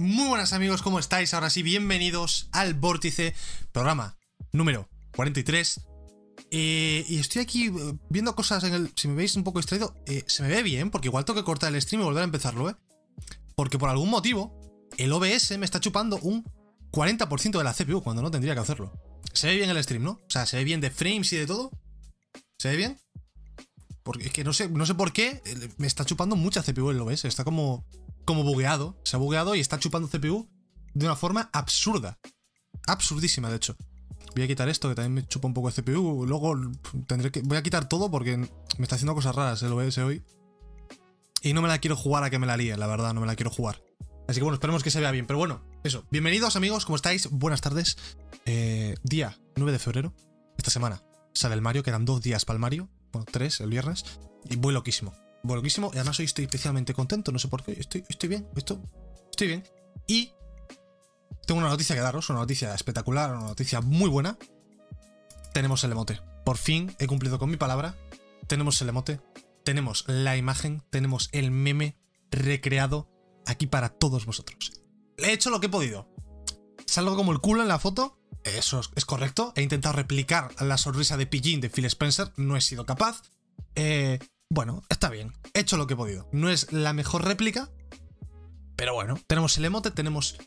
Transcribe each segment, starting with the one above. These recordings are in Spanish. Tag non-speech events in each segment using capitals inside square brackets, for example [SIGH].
Muy buenas amigos, ¿cómo estáis? Ahora sí, bienvenidos al Vórtice, programa número 43. Eh, y estoy aquí eh, viendo cosas en el... Si me veis un poco distraído, eh, se me ve bien, porque igual tengo que cortar el stream y volver a empezarlo, ¿eh? Porque por algún motivo, el OBS me está chupando un 40% de la CPU cuando no tendría que hacerlo. Se ve bien el stream, ¿no? O sea, se ve bien de frames y de todo. ¿Se ve bien? Porque es que no sé, no sé por qué me está chupando mucha CPU el OBS. Está como como bugueado. Se ha bugueado y está chupando CPU de una forma absurda. Absurdísima, de hecho. Voy a quitar esto, que también me chupa un poco de CPU. Luego tendré que. Voy a quitar todo porque me está haciendo cosas raras el OBS hoy. Y no me la quiero jugar a que me la líe, la verdad, no me la quiero jugar. Así que bueno, esperemos que se vea bien. Pero bueno, eso. Bienvenidos amigos, ¿cómo estáis? Buenas tardes. Eh, día 9 de febrero. Esta semana sale el Mario, quedan dos días para el Mario. Bueno, tres el viernes. Y voy loquísimo Y además hoy estoy especialmente contento, no sé por qué. Estoy, estoy bien, esto, estoy bien. Y tengo una noticia que daros, una noticia espectacular, una noticia muy buena. Tenemos el emote. Por fin he cumplido con mi palabra. Tenemos el emote, tenemos la imagen, tenemos el meme recreado aquí para todos vosotros. He hecho lo que he podido. Salgo como el culo en la foto. Eso es correcto. He intentado replicar la sonrisa de Pillín de Phil Spencer. No he sido capaz. Eh, bueno, está bien. He hecho lo que he podido. No es la mejor réplica, pero bueno, tenemos el emote, tenemos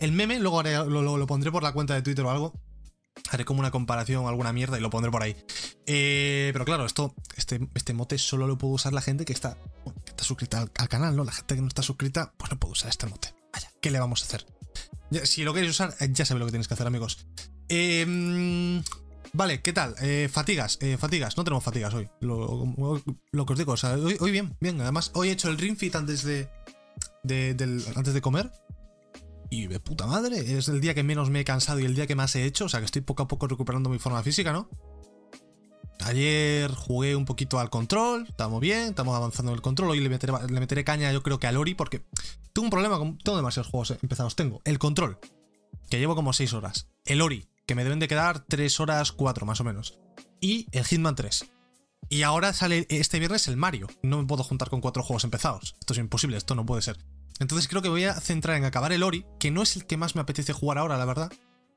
el meme, luego lo, pondré por la cuenta de Twitter o algo. Haré como una comparación o alguna mierda y lo pondré por ahí. Eh, pero claro, esto, este, este solo lo puede usar la gente que está, está suscrita al, canal, ¿no? La gente que no está suscrita, pues no puede usar este emote. Vaya, ¿qué le vamos a hacer? si lo queréis usar, ya sabéis lo que tenéis que hacer, amigos. Eh, Vale, ¿qué tal? Eh, fatigas, eh, fatigas, no tenemos fatigas hoy. Lo, que os digo, o sea, hoy, bien, bien. Además, hoy he hecho el ring fit antes de, antes de comer. Y de puta madre, es el día que menos me he cansado y el día que más he hecho. O sea, que estoy poco a poco recuperando mi forma física, ¿no? Ayer jugué un poquito al control, estamos bien, estamos avanzando en el control. Hoy le meteré, caña, yo creo que al Ori, porque tengo un problema con. Tengo demasiados juegos empezados. Tengo el control, que llevo como 6 horas. El Ori, que me deben de quedar 3 horas 4 más o menos. Y el Hitman 3. Y ahora sale este viernes el Mario. No me puedo juntar con cuatro juegos empezados. Esto es imposible, esto no puede ser. Entonces creo que voy a centrar en acabar el Ori, que no es el que más me apetece jugar ahora, la verdad.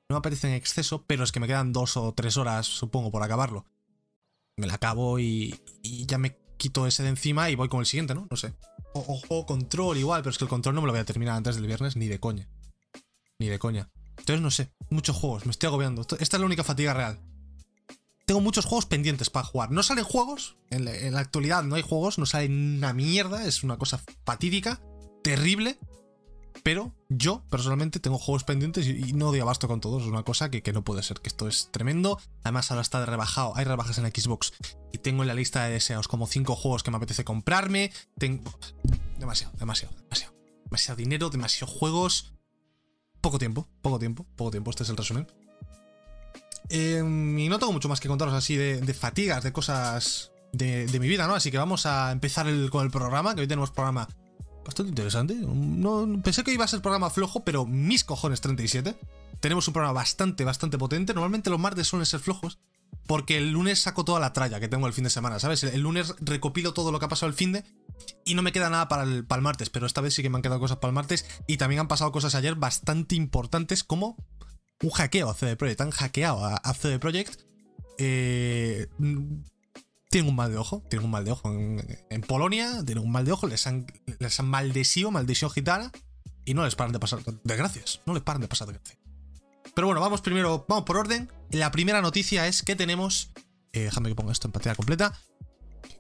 No me apetece en exceso, pero es que me quedan dos o tres horas, supongo, por acabarlo. Me la acabo y, ya me quito ese de encima y voy con el siguiente, ¿no? No sé. O, o, control igual, pero es que el control no me lo voy a terminar antes del viernes, ni de coña. Ni de coña. Entonces no sé, muchos juegos, me estoy agobiando. Esta es la única fatiga real. Tengo muchos juegos pendientes para jugar. No salen juegos, en la, actualidad no hay juegos, no sale una mierda, es una cosa fatídica, terrible. Pero yo, personalmente, tengo juegos pendientes y, no doy abasto con todos. Es una cosa que, no puede ser, que esto es tremendo. Además, ahora está de rebajado. Hay rebajas en Xbox. Y tengo en la lista de deseos como 5 juegos que me apetece comprarme. Tengo. Demasiado, demasiado, demasiado. Demasiado dinero, demasiados juegos. Poco tiempo, poco tiempo, poco tiempo, este es el resumen. Em, y no tengo mucho más que contaros así de, fatigas, de cosas de, mi vida, ¿no? Así que vamos a empezar con el programa, que hoy tenemos programa bastante interesante. No, pensé que iba a ser programa flojo, pero mis cojones 37. Tenemos un programa bastante, bastante potente. Normalmente los martes suelen ser flojos, porque el lunes saco toda la tralla que tengo el fin de semana, ¿sabes? El lunes recopilo todo lo que ha pasado el fin de y no me queda nada para el, para el martes, pero esta vez sí que me han quedado cosas para el martes y también han pasado cosas ayer bastante importantes como un hackeo a CD Projekt. Han hackeado a, CD Projekt. Eh, tienen un mal de ojo, tienen un mal de ojo en, Polonia, tienen un mal de ojo, les han, les han maldecido, maldición gitana y no les paran de pasar desgracias, no les paran de pasar desgracias. Pero bueno, vamos primero, vamos por orden. La primera noticia es que tenemos, eh, déjame que ponga esto en pantalla completa,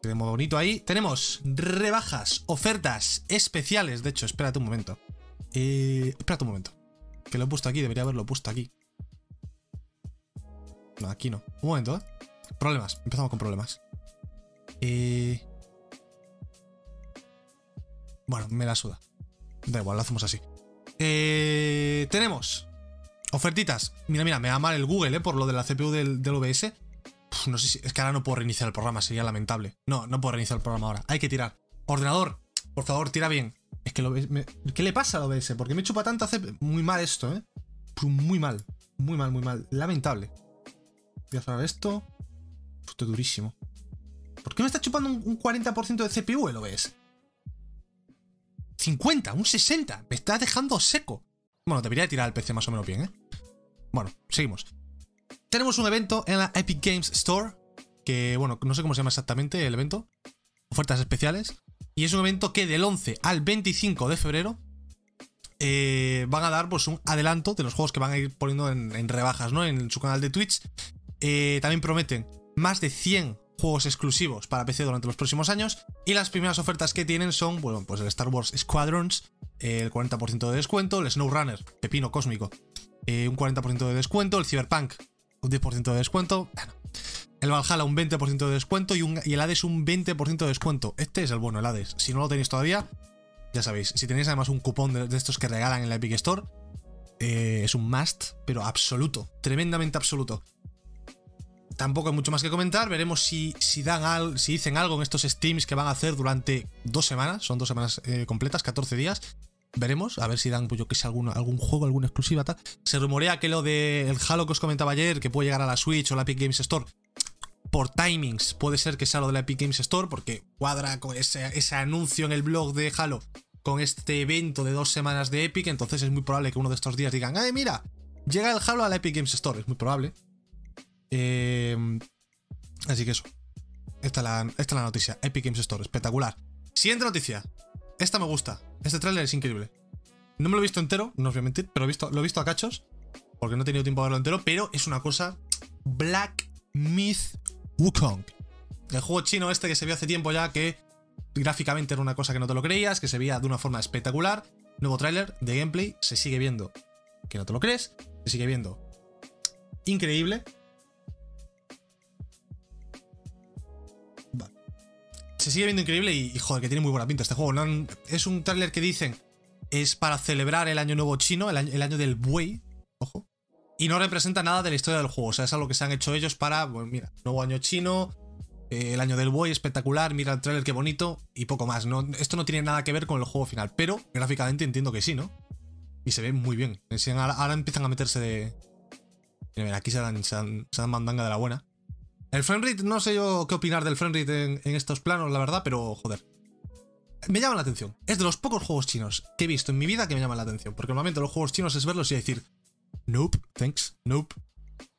tenemos bonito ahí. Tenemos rebajas, ofertas especiales. De hecho, espérate un momento. Eh, espérate un momento. Que lo he puesto aquí, debería haberlo puesto aquí. No, aquí no. Un momento, ¿eh? Problemas. Empezamos con problemas. Eh... Bueno, me la suda. Da igual, lo hacemos así. Eh... Tenemos ofertitas. Mira, mira, me va mal el Google, ¿eh? Por lo de la CPU del, del OBS no sé si. Es que ahora no puedo reiniciar el programa, sería lamentable. No, no puedo reiniciar el programa ahora. Hay que tirar. Ordenador, por favor, tira bien. Es que lo me, ¿Qué le pasa al OBS? Porque me chupa tanto hace muy mal esto, ¿eh? Muy mal. Muy mal, muy mal. Lamentable. Voy a cerrar esto. Esto es durísimo. ¿Por qué me está chupando un, 40% de CPU el OBS? 50, un 60. Me está dejando seco. Bueno, debería tirar el PC más o menos bien, ¿eh? Bueno, seguimos. Tenemos un evento en la Epic Games Store. Que, bueno, no sé cómo se llama exactamente el evento. Ofertas especiales. Y es un evento que del 11 al 25 de febrero eh, van a dar pues un adelanto de los juegos que van a ir poniendo en, rebajas, ¿no? En su canal de Twitch. Eh, también prometen más de 100 juegos exclusivos para PC durante los próximos años. Y las primeras ofertas que tienen son, bueno, pues el Star Wars Squadrons, el 40% de descuento, el SnowRunner, Pepino Cósmico, eh, un 40% de descuento, el Cyberpunk, un 10% de descuento. el Valhalla un 20% de descuento y, un, el Hades un 20% de descuento. Este es el bueno, el Hades. Si no lo tenéis todavía, ya sabéis. Si tenéis además un cupón de, estos que regalan en la Epic Store, eh, es un must, pero absoluto, tremendamente absoluto tampoco hay mucho más que comentar. Veremos si, si, dan si dicen algo en estos streams que van a hacer durante dos semanas. Son dos semanas eh, completas, 14 días. Veremos, a ver si dan, pues yo que sé, algún, algún juego, alguna exclusiva. Se rumorea que lo del Halo que os comentaba ayer, que puede llegar a la Switch o la Epic Games Store, por timings, puede ser que sea lo de la Epic Games Store, porque cuadra con ese, ese anuncio en el blog de Halo con este evento de dos semanas de Epic. Entonces es muy probable que uno de estos días digan, ¡ay, mira! Llega el Halo a la Epic Games Store. Es muy probable. Em, así que eso. Esta es, la, esta la noticia. Epic Games Store. Espectacular. Siguiente noticia. Esta me gusta. Este tráiler es increíble. No me lo he visto entero, no os voy a mentir, pero he visto, lo he visto a cachos. Porque no he tenido tiempo de verlo entero. Pero es una cosa. Black Myth Wukong. El juego chino este que se vio hace tiempo ya que gráficamente era una cosa que no te lo creías, que se veía de una forma espectacular. Nuevo tráiler de gameplay, se sigue viendo que no te lo crees, se sigue viendo increíble. Se sigue viendo increíble y, joder, que tiene muy buena pinta este juego. es un tráiler que dicen es para celebrar el año nuevo chino, el año, del buey, ojo. Y no representa nada de la historia del juego. O sea, es algo que se han hecho ellos para, bueno, mira, nuevo año chino, eh, el año del buey, espectacular, mira el tráiler, qué bonito, y poco más. No, esto no tiene nada que ver con el juego final, pero gráficamente entiendo que sí, ¿no? Y se ve muy bien. Ahora, empiezan a meterse de... Mira, aquí se dan mandanga de la buena. El framerate, no sé yo qué opinar del framerate en, en estos planos, la verdad, pero joder. Me llama la atención. Es de los pocos juegos chinos que he visto en mi vida que me llaman la atención. Porque normalmente los juegos chinos es verlos y decir, nope, thanks, nope,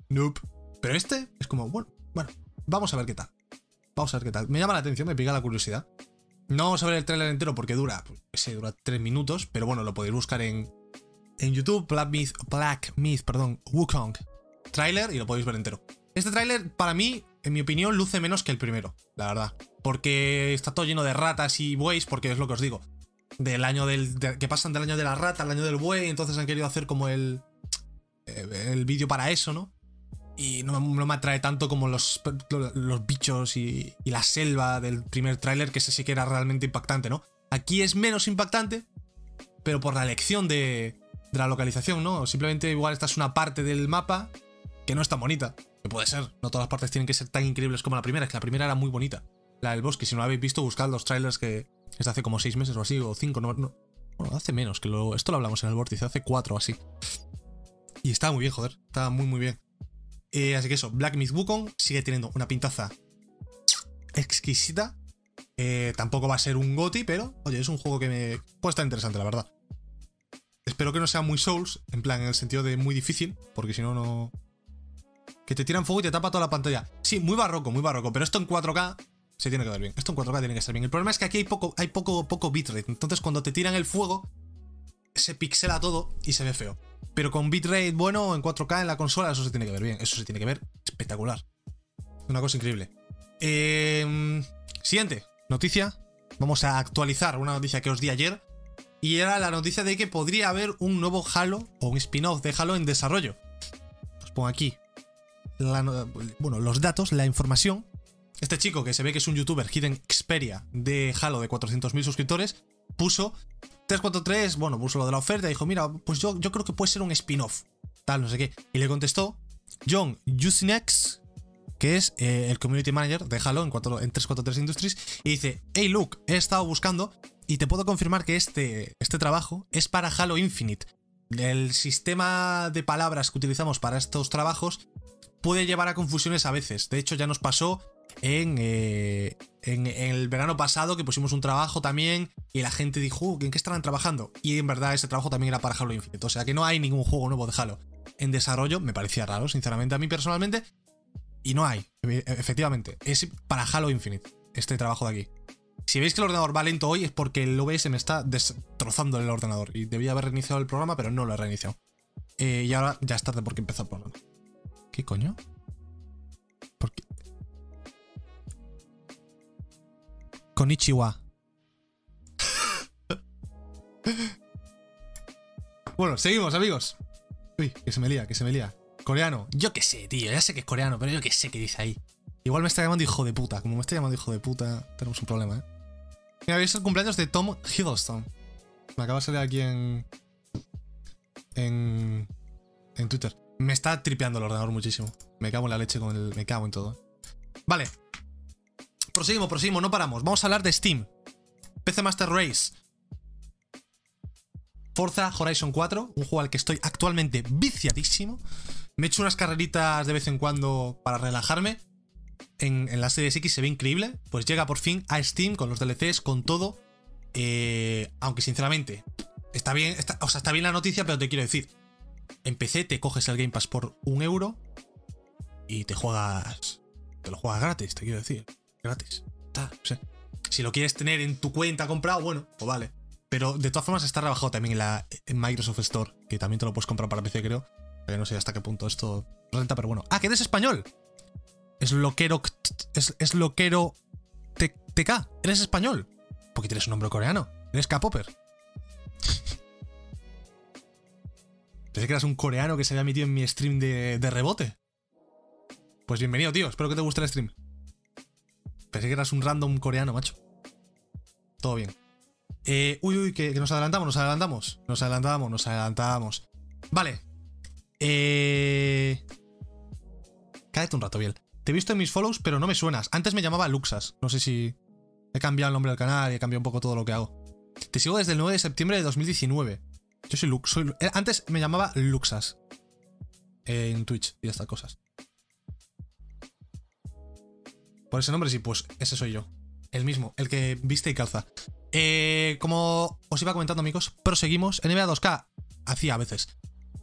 nope. Pero este es como, bueno, bueno, vamos a ver qué tal. Vamos a ver qué tal. Me llama la atención, me pica la curiosidad. No vamos a ver el trailer entero porque dura, pues, sé, dura 3 minutos, pero bueno, lo podéis buscar en, en YouTube, Black Myth, Black Myth, perdón, Wukong trailer y lo podéis ver entero. Este tráiler, para mí, en mi opinión, luce menos que el primero, la verdad. Porque está todo lleno de ratas y bueyes, porque es lo que os digo. Del año del. que pasan del año de la rata al año del buey, entonces han querido hacer como el. Eh, el vídeo para eso, ¿no? Y no, me atrae tanto como los, los bichos y, la selva del primer tráiler, que ese sí que era realmente impactante, ¿no? Aquí es menos impactante, pero por la elección de, de la localización, ¿no? Simplemente igual esta es una parte del mapa que no es tan bonita. Que puede ser, no todas las partes tienen que ser tan increíbles como la primera, es que la primera era muy bonita. La del bosque, si no la habéis visto, buscad los trailers que es de hace como 6 meses o así, o 5, no, Bueno, hace menos, que lo, esto lo hablamos en el vórtice, hace 4 o así. Y está muy bien, joder, está muy muy bien. Eh, así que eso, Black Myth Wukong sigue teniendo una pintaza exquisita. Eh, tampoco va a ser un GOTI, pero oye, es un juego que me puede estar interesante, la verdad. Espero que no sea muy Souls, en plan, en el sentido de muy difícil, porque si no, no, que te tiran fuego y te tapa toda la pantalla. Sí, muy barroco, muy barroco, pero esto en 4K se tiene que ver bien. Esto en 4K tiene que ser bien. El problema es que aquí hay poco, hay poco, poco bitrate. Entonces cuando te tiran el fuego, se pixela todo y se ve feo. Pero con bitrate bueno en 4K en la consola, eso se tiene que ver bien. Eso se tiene que ver espectacular. Una cosa increíble. Em, siguiente noticia. Vamos a actualizar una noticia que os di ayer. Y era la noticia de que podría haber un nuevo Halo o un spin-off de Halo en desarrollo. Os pongo aquí bueno, los datos, la información. Este chico, que se ve que es un youtuber, Hidden Xperia, de Halo, de 400.000 suscriptores, puso 343, bueno, puso lo de la oferta dijo, mira, pues yo, yo creo que puede ser un spin-off, tal, no sé qué. Y le contestó John Yusinex, que es eh, el community manager de Halo en, en 343 Industries, y dice, hey Luke, he estado buscando y te puedo confirmar que este, este trabajo es para Halo Infinite. El sistema de palabras que utilizamos para estos trabajos puede llevar a confusiones a veces. De hecho, ya nos pasó en, eh, en, en el verano pasado que pusimos un trabajo también y la gente dijo, "Uh, ¿en qué estarán trabajando? Y en verdad ese trabajo también era para Halo Infinite. O sea que no hay ningún juego nuevo de Halo en desarrollo. Me parecía raro, sinceramente, a mí personalmente. Y no hay, e- efectivamente. Es para Halo Infinite este trabajo de aquí. Si veis que el ordenador va lento hoy es porque el OBS me está destrozando el ordenador. Y debía haber reiniciado el programa, pero no lo he reiniciado. Eh, y ahora ya es tarde porque empezó el programa. ¿Qué coño? ¿Por qué? Konichiwa. [LAUGHS] bueno, seguimos, amigos. Uy, que se me lía, que se me lía. Coreano. Yo qué sé, tío. Ya sé que es coreano, pero yo qué sé qué dice ahí. Igual me está llamando hijo de puta. Como me está llamando hijo de puta, tenemos un problema, ¿eh? Mira, el cumpleaños de Tom Hiddleston. Me acaba de salir aquí en. En. En Twitter. Me está tripeando el ordenador muchísimo. Me cago en la leche con el. Me cago en todo. Vale. Proseguimos, proseguimos, no paramos. Vamos a hablar de Steam. PC Master Race. Forza Horizon 4, un juego al que estoy actualmente viciadísimo. Me echo unas carreritas de vez en cuando para relajarme. En, en la Series X se ve increíble. Pues llega por fin a Steam con los DLCs, con todo. Eh, aunque sinceramente, está bien, está, o sea, está bien la noticia, pero te quiero decir. En PC te coges el Game Pass por un euro y te juegas. Te lo juegas gratis, te quiero decir. Gratis. Si lo quieres tener en tu cuenta comprado, bueno, pues vale. Pero de todas formas está rebajado también en la Microsoft Store, que también te lo puedes comprar para PC, creo. Pero no sé hasta qué punto esto renta, pero bueno. ¡Ah, que eres español! Es loquero. Es, es loquero. TK. Eres español. Porque tienes un nombre coreano. Eres K-Popper. Pensé que eras un coreano que se había metido en mi stream de, de rebote. Pues bienvenido, tío. Espero que te guste el stream. Pensé que eras un random coreano, macho. Todo bien. Eh, uy, uy, que, nos adelantamos, nos adelantamos. Nos adelantamos, nos adelantamos. Vale. Eh. Cállate un rato, Biel. Te he visto en mis follows, pero no me suenas. Antes me llamaba Luxas. No sé si he cambiado el nombre del canal y he cambiado un poco todo lo que hago. Te sigo desde el 9 de septiembre de 2019. Yo soy Lux. Soy, antes me llamaba Luxas. Eh, en Twitch y estas cosas. Por ese nombre sí, pues ese soy yo. El mismo, el que viste y calza. Eh, como os iba comentando, amigos, proseguimos. NBA 2K hacía a veces.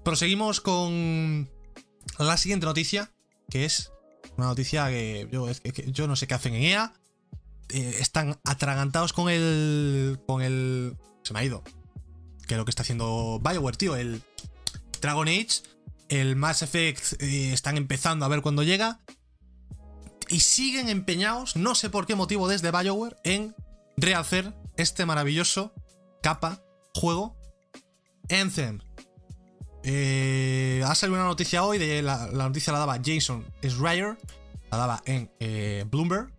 Proseguimos con la siguiente noticia, que es una noticia que yo no sé qué hacen en EA. Eh, están atragantados con el. con el. Se me ha ido. Que es lo que está haciendo Bioware, tío. El Dragon Age. El Mass Effect. Eh, están empezando a ver cuándo llega. Y siguen empeñados, no sé por qué motivo desde Bioware, en rehacer este maravilloso capa, juego, Anthem. Eh, ha salido una noticia hoy, de la, noticia la daba Jason Schreier, la daba en eh, Bloomberg.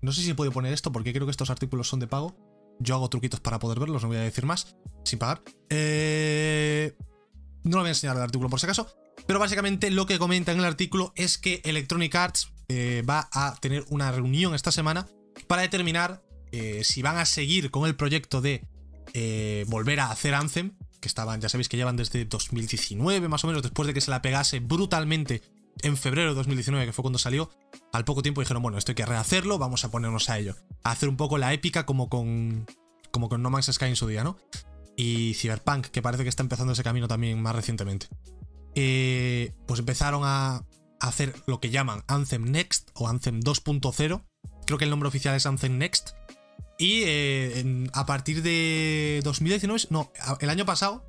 No sé si puedo poner esto porque creo que estos artículos son de pago. Yo hago truquitos para poder verlos, no voy a decir más, sin pagar. Eh, no lo voy a enseñar el artículo por si acaso. Pero básicamente lo que comenta en el artículo es que Electronic Arts eh, va a tener una reunión esta semana para determinar eh, si van a seguir con el proyecto de eh, volver a hacer Anthem, que estaban, ya sabéis que llevan desde 2019 más o menos, después de que se la pegase brutalmente en febrero de 2019, que fue cuando salió, al poco tiempo dijeron, bueno, esto hay que rehacerlo, vamos a ponernos a ello. A hacer un poco la épica como con, como con No Man's Sky en su día, ¿no? Y Cyberpunk, que parece que está empezando ese camino también más recientemente. Eh, pues empezaron a hacer lo que llaman Anthem Next o Anthem 2.0. Creo que el nombre oficial es Anthem Next. Y eh, a partir de 2019, no, el año pasado,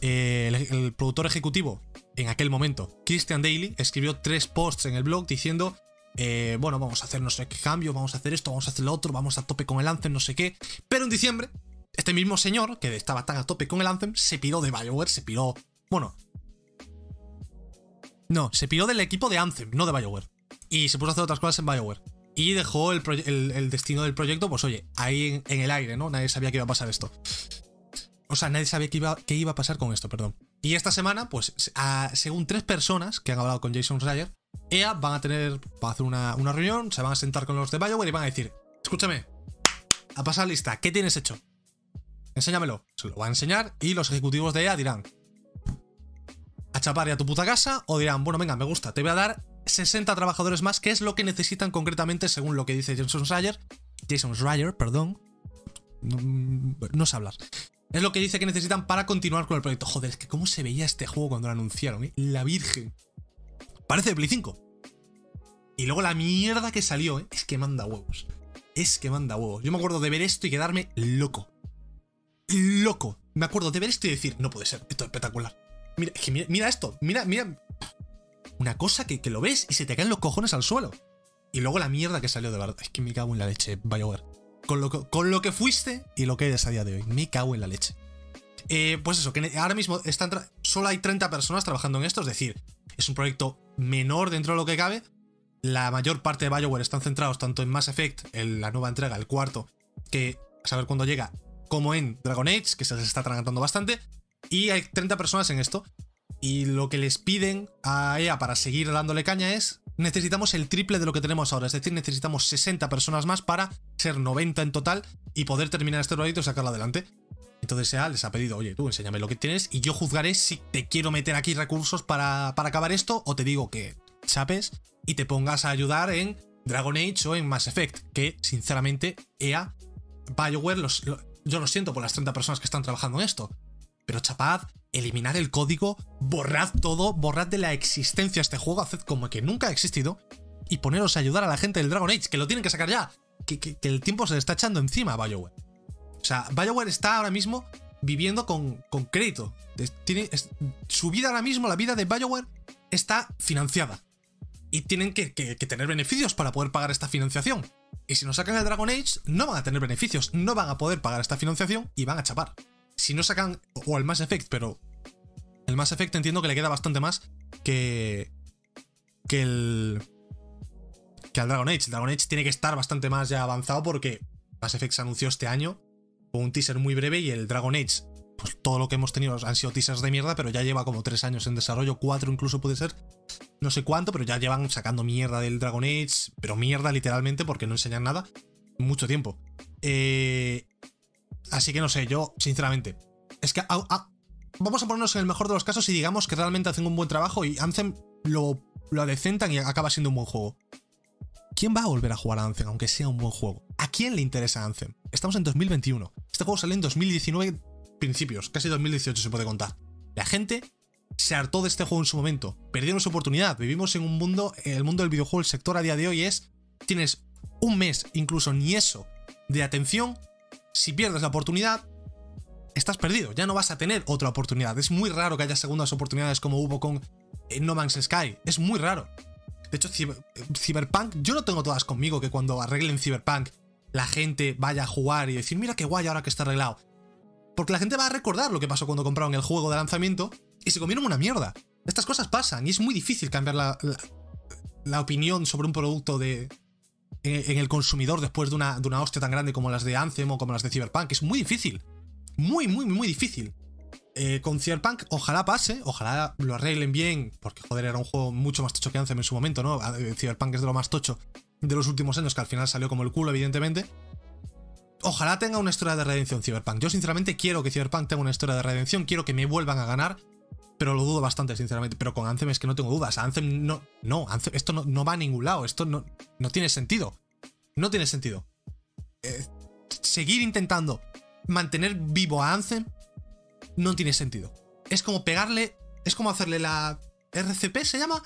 eh, el, productor ejecutivo en aquel momento, Christian Daly, escribió tres posts en el blog diciendo, eh, bueno, vamos a hacer no sé qué cambio, vamos a hacer esto, vamos a hacer lo otro, vamos a tope con el Anthem, no sé qué. Pero en diciembre, este mismo señor, que estaba tan a tope con el Anthem, se piró de Bioware, se piró, bueno, no, se piró del equipo de Anthem, no de Bioware. Y se puso a hacer otras cosas en Bioware. Y dejó el, destino del proyecto, pues oye, ahí en, el aire, ¿no? Nadie sabía que iba a pasar esto. O sea, nadie sabía qué iba, qué iba a pasar con esto, perdón. Y esta semana, pues, según tres personas que han hablado con Jason Schreier, EA van a tener, van a hacer una, reunión, se van a sentar con los de Bioware y van a decir, escúchame, a pasar lista, ¿qué tienes hecho? Enséñamelo. Se lo va a enseñar y los ejecutivos de EA dirán, a chapar a tu puta casa o dirán, bueno, venga, me gusta, te voy a dar 60 trabajadores más, que es lo que necesitan concretamente según lo que dice Jason Schreier. Jason Schreier, perdón. No, no sé hablar. Es lo que dice que necesitan para continuar con el proyecto. Joder, es que cómo se veía este juego cuando lo anunciaron, ¿eh? La Virgen. Parece de Play 5. Y luego la mierda que salió, ¿eh? Es que manda huevos. Es que manda huevos. Yo me acuerdo de ver esto y quedarme loco. Loco. Me acuerdo de ver esto y decir, no puede ser, esto es espectacular. Mira, mira, esto, mira, mira. Una cosa que, que, lo ves y se te caen los cojones al suelo. Y luego la mierda que salió de verdad. Es que me cago en la leche, BioWare con lo, que, con lo que fuiste y lo que eres a día de hoy. Me cago en la leche. Eh, pues eso, que ahora mismo están solo hay 30 personas trabajando en esto, es decir, es un proyecto menor dentro de lo que cabe. La mayor parte de Bioware están centrados tanto en Mass Effect, en la nueva entrega, el cuarto, que a saber cuándo llega, como en Dragon Age, que se les está atragantando bastante. Y hay 30 personas en esto. Y lo que les piden a EA para seguir dándole caña es necesitamos el triple de lo que tenemos ahora. Es decir, necesitamos 60 personas más para ser 90 en total y poder terminar este proyecto y sacarlo adelante. Entonces SEA les ha pedido, oye, tú enséñame lo que tienes y yo juzgaré si te quiero meter aquí recursos para, para acabar esto o te digo que chapes y te pongas a ayudar en Dragon Age o en Mass Effect, que sinceramente EA, BioWare, los, yo lo siento por las 30 personas que están trabajando en esto, pero chapad, eliminad el código, borrad todo, borrad de la existencia este juego, haced como que nunca ha existido y poneros a ayudar a la gente del Dragon Age, que lo tienen que sacar ya, que, el tiempo se le está echando encima a BioWare. O sea, BioWare está ahora mismo viviendo con, con crédito. Su vida ahora mismo, la vida de BioWare, está financiada. Y tienen que, tener beneficios para poder pagar esta financiación. Y si no sacan el Dragon Age, no van a tener beneficios, no van a poder pagar esta financiación y van a chapar si no sacan, o el Mass Effect, pero el Mass Effect entiendo que le queda bastante más que, que el, que al Dragon Age. El Dragon Age tiene que estar bastante más ya avanzado porque Mass Effect se anunció este año con un teaser muy breve y el Dragon Age, pues todo lo que hemos tenido han sido teasers de mierda, pero ya lleva como tres años en desarrollo, cuatro incluso puede ser, no sé cuánto, pero ya llevan sacando mierda del Dragon Age, pero mierda literalmente porque no enseñan nada, mucho tiempo. Eh, Así que no sé, yo, sinceramente. Es que vamos a ponernos en el mejor de los casos y digamos que realmente hacen un buen trabajo y Anthem lo, lo adecentan y acaba siendo un buen juego. ¿Quién va a volver a jugar a Anthem aunque sea un buen juego? ¿A quién le interesa Anthem? Estamos en 2021. Este juego salió en 2019 principios, casi 2018 se puede contar. La gente se hartó de este juego en su momento, perdieron su oportunidad. Vivimos en un mundo, el mundo del videojuego, el sector a día de hoy es, tienes un mes, incluso ni eso, de atención si pierdes la oportunidad, estás perdido, ya no vas a tener otra oportunidad. Es muy raro que haya segundas oportunidades como hubo con eh, No Man's Sky, es muy raro. De hecho, Cyberpunk, yo no tengo todas conmigo que cuando arreglen Cyberpunk la gente vaya a jugar y decir, mira qué guay ahora que está arreglado. Porque la gente va a recordar lo que pasó cuando compraron el juego de lanzamiento y se comieron una mierda. Estas cosas pasan y es muy difícil cambiar la opinión sobre un producto de, en el consumidor después de una, de una hostia tan grande como las de Anthem o como las de Cyberpunk. Es muy difícil. Muy, muy, muy difícil. Eh, con Cyberpunk, ojalá pase, ojalá lo arreglen bien, porque joder, era un juego mucho más tocho que Anthem en su momento, ¿no? Cyberpunk es de lo más tocho de los últimos años, que al final salió como el culo, evidentemente. Ojalá tenga una historia de redención Cyberpunk. Yo sinceramente quiero que Cyberpunk tenga una historia de redención, quiero que me vuelvan a ganar, pero lo dudo bastante, sinceramente. Pero con Anthem es que no tengo dudas. Anthem no. No, esto no, va a ningún lado. Esto no, no tiene sentido. No tiene sentido. Eh, seguir intentando mantener vivo a Anthem no tiene sentido. Es como pegarle. Es como hacerle la. RCP se llama.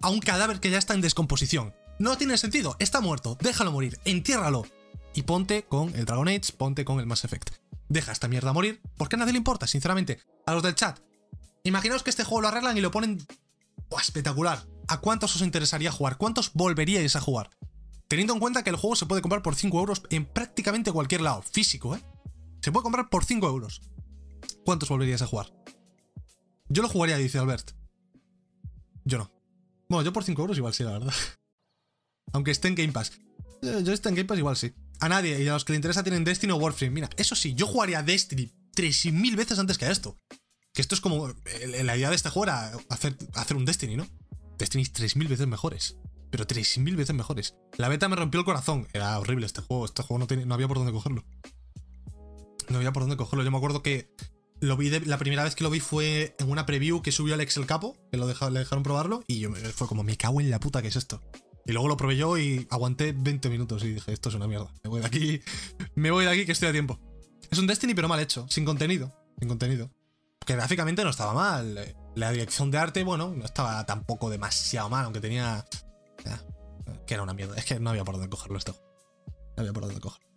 A un cadáver que ya está en descomposición. No tiene sentido. Está muerto. Déjalo morir. Entiérralo. Y ponte con el Dragon Age, ponte con el Mass Effect. Deja esta mierda morir, porque a nadie le importa, sinceramente. A los del chat, Imaginaos que este juego lo arreglan y lo ponen espectacular. ¿A cuántos os interesaría jugar? ¿Cuántos volveríais a jugar? Teniendo en cuenta que el juego se puede comprar por 5 euros en prácticamente cualquier lado, físico, ¿eh? Se puede comprar por 5 euros. ¿Cuántos volveríais a jugar? Yo lo jugaría, dice Albert. Yo no. Bueno, yo por 5 euros igual sí, la verdad. [LAUGHS] Aunque esté en Game Pass. Yo esté en Game Pass igual sí. A nadie, y a los que le interesa tienen Destiny o Warframe. Mira, eso sí, yo jugaría Destiny 3.000 veces antes que a esto. Que esto es como. La idea de este juego era hacer, hacer un Destiny, ¿no? Destiny 3.000 veces mejores. Pero 3.000 veces mejores. La beta me rompió el corazón. Era horrible este juego. Este juego no, no había por dónde cogerlo. No había por dónde cogerlo. Yo me acuerdo que lo vi la primera vez que lo vi fue en una preview que subió Alex el Capo, que lo dejaron, le dejaron probarlo, y yo fue como, me cago en la puta, ¿qué es esto? Y luego lo probé yo y aguanté 20 minutos y dije, esto es una mierda. Me voy de aquí, [LAUGHS] me voy de aquí que estoy a tiempo. Es un Destiny pero mal hecho, sin contenido, sin contenido. Que gráficamente no estaba mal. La dirección de arte, bueno, no estaba tampoco demasiado mal, aunque tenía... que era una mierda. Es que no había por dónde cogerlo esto. No había por dónde cogerlo.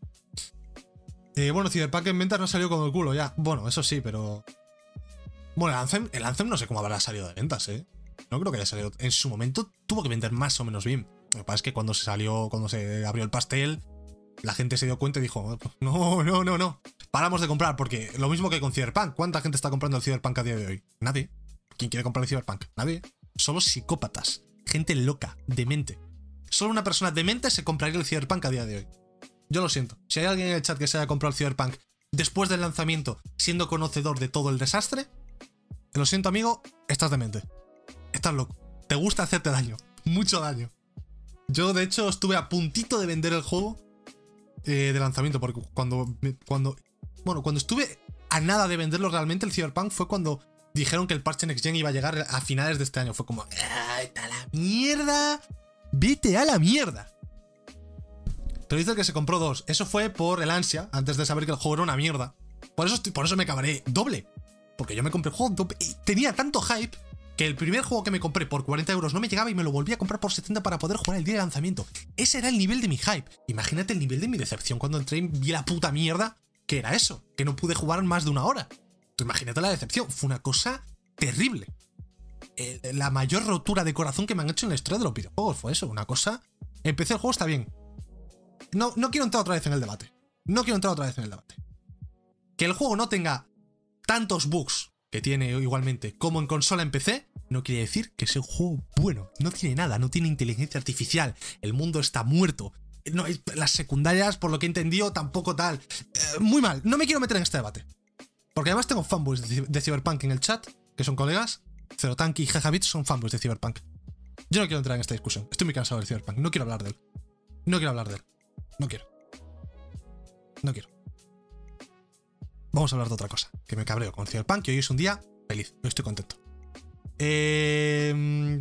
Eh, bueno, Cyberpunk en ventas no salió como el culo ya. Bueno, eso sí, pero... Bueno, el Anthem, el Anthem no sé cómo habrá salido de ventas, ¿eh? No creo que haya salido. En su momento tuvo que vender más o menos bien. Lo que pasa es que cuando se salió, cuando se abrió el pastel, la gente se dio cuenta y dijo, no, no, no, no. Paramos de comprar, porque lo mismo que con Cyberpunk. ¿Cuánta gente está comprando el Cyberpunk a día de hoy? Nadie. ¿Quién quiere comprar el Cyberpunk? Nadie. Solo psicópatas. Gente loca, demente. Solo una persona demente se compraría el Cyberpunk a día de hoy. Yo lo siento. Si hay alguien en el chat que se haya comprado el Cyberpunk después del lanzamiento, siendo conocedor de todo el desastre, lo siento, amigo, estás demente. Estás loco. Te gusta hacerte daño. Mucho daño. Yo, de hecho, estuve a puntito de vender el juego eh, de lanzamiento, porque cuando, cuando. Bueno, cuando estuve a nada de venderlo realmente, el Cyberpunk fue cuando dijeron que el parche Next Gen iba a llegar a finales de este año. Fue como. ¡Ay, a la mierda! ¡Vete a la mierda! Te dice que se compró dos. Eso fue por el ansia, antes de saber que el juego era una mierda. Por eso, por eso me cabré doble. Porque yo me compré el juego doble. Tenía tanto hype que el primer juego que me compré por 40 euros no me llegaba y me lo volví a comprar por 70 para poder jugar el día de lanzamiento. Ese era el nivel de mi hype. Imagínate el nivel de mi decepción cuando entré y vi la puta mierda que era eso, que no pude jugar más de una hora. Tú imagínate la decepción, fue una cosa terrible. Eh, la mayor rotura de corazón que me han hecho en la historia de los videojuegos fue eso, una cosa... Empecé el juego, está bien. No, no quiero entrar otra vez en el debate. No quiero entrar otra vez en el debate. Que el juego no tenga tantos bugs que tiene igualmente, como en consola en PC, no quiere decir que sea un juego bueno. No tiene nada, no tiene inteligencia artificial, el mundo está muerto. Las secundarias, por lo que he entendido, tampoco tal. Eh, muy mal, no me quiero meter en este debate. Porque además tengo fanboys de, Cyberpunk en el chat, que son colegas. Zerotank y Jajabit son fanboys de Cyberpunk. Yo no quiero entrar en esta discusión. Estoy muy cansado del Cyberpunk. No quiero hablar de él. No quiero hablar de él. No quiero. No quiero vamos a hablar de otra cosa, que me cabreo con Cyberpunk, que hoy es un día feliz, yo estoy contento. Eh,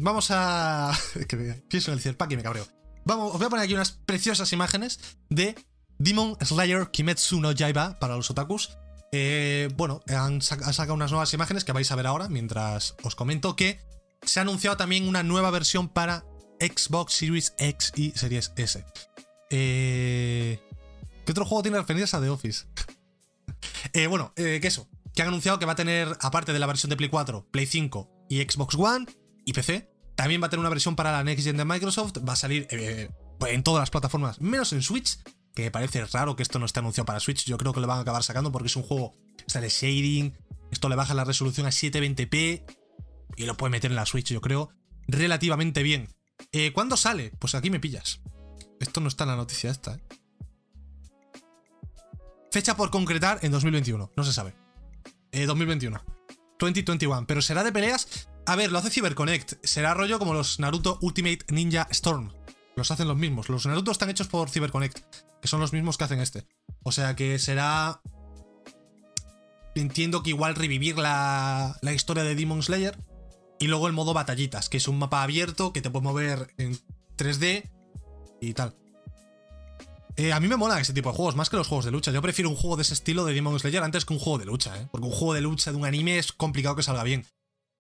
vamos a... [LAUGHS] que pienso en el Cyberpunk y me cabreo. Vamos, os voy a poner aquí unas preciosas imágenes de Demon Slayer Kimetsu no Yaiba para los otakus. Eh, bueno, han, sacado unas nuevas imágenes que vais a ver ahora mientras os comento que se ha anunciado también una nueva versión para Xbox Series X y Series S. Eh, ¿Qué otro juego tiene referencias a The Office? [LAUGHS] Eh, bueno, eh, que eso. Que han anunciado que va a tener, aparte de la versión de Play 4, Play 5 y Xbox One y PC, también va a tener una versión para la Next Gen de Microsoft. Va a salir eh, en todas las plataformas, menos en Switch. Que me parece raro que esto no esté anunciado para Switch. Yo creo que lo van a acabar sacando porque es un juego. Sale shading. Esto le baja la resolución a 720p. Y lo puede meter en la Switch, yo creo. Relativamente bien. ¿Cuándo sale? Pues aquí me pillas. Esto no está en la noticia esta, ¿eh? Fecha por concretar en 2021, no se sabe. Eh, 2021. 2021. Pero será de peleas. A ver, lo hace CyberConnect. Será rollo como los Naruto Ultimate Ninja Storm. Los hacen los mismos. Los Naruto están hechos por CyberConnect. Que son los mismos que hacen este. O sea que será. Entiendo que igual revivir la, la historia de Demon Slayer. Y luego el modo batallitas, que es un mapa abierto que te puede mover en 3D y tal. Eh, a mí me mola ese tipo de juegos, más que los juegos de lucha. Yo prefiero un juego de ese estilo de Demon Slayer antes que un juego de lucha, ¿eh? Porque un juego de lucha de un anime es complicado que salga bien.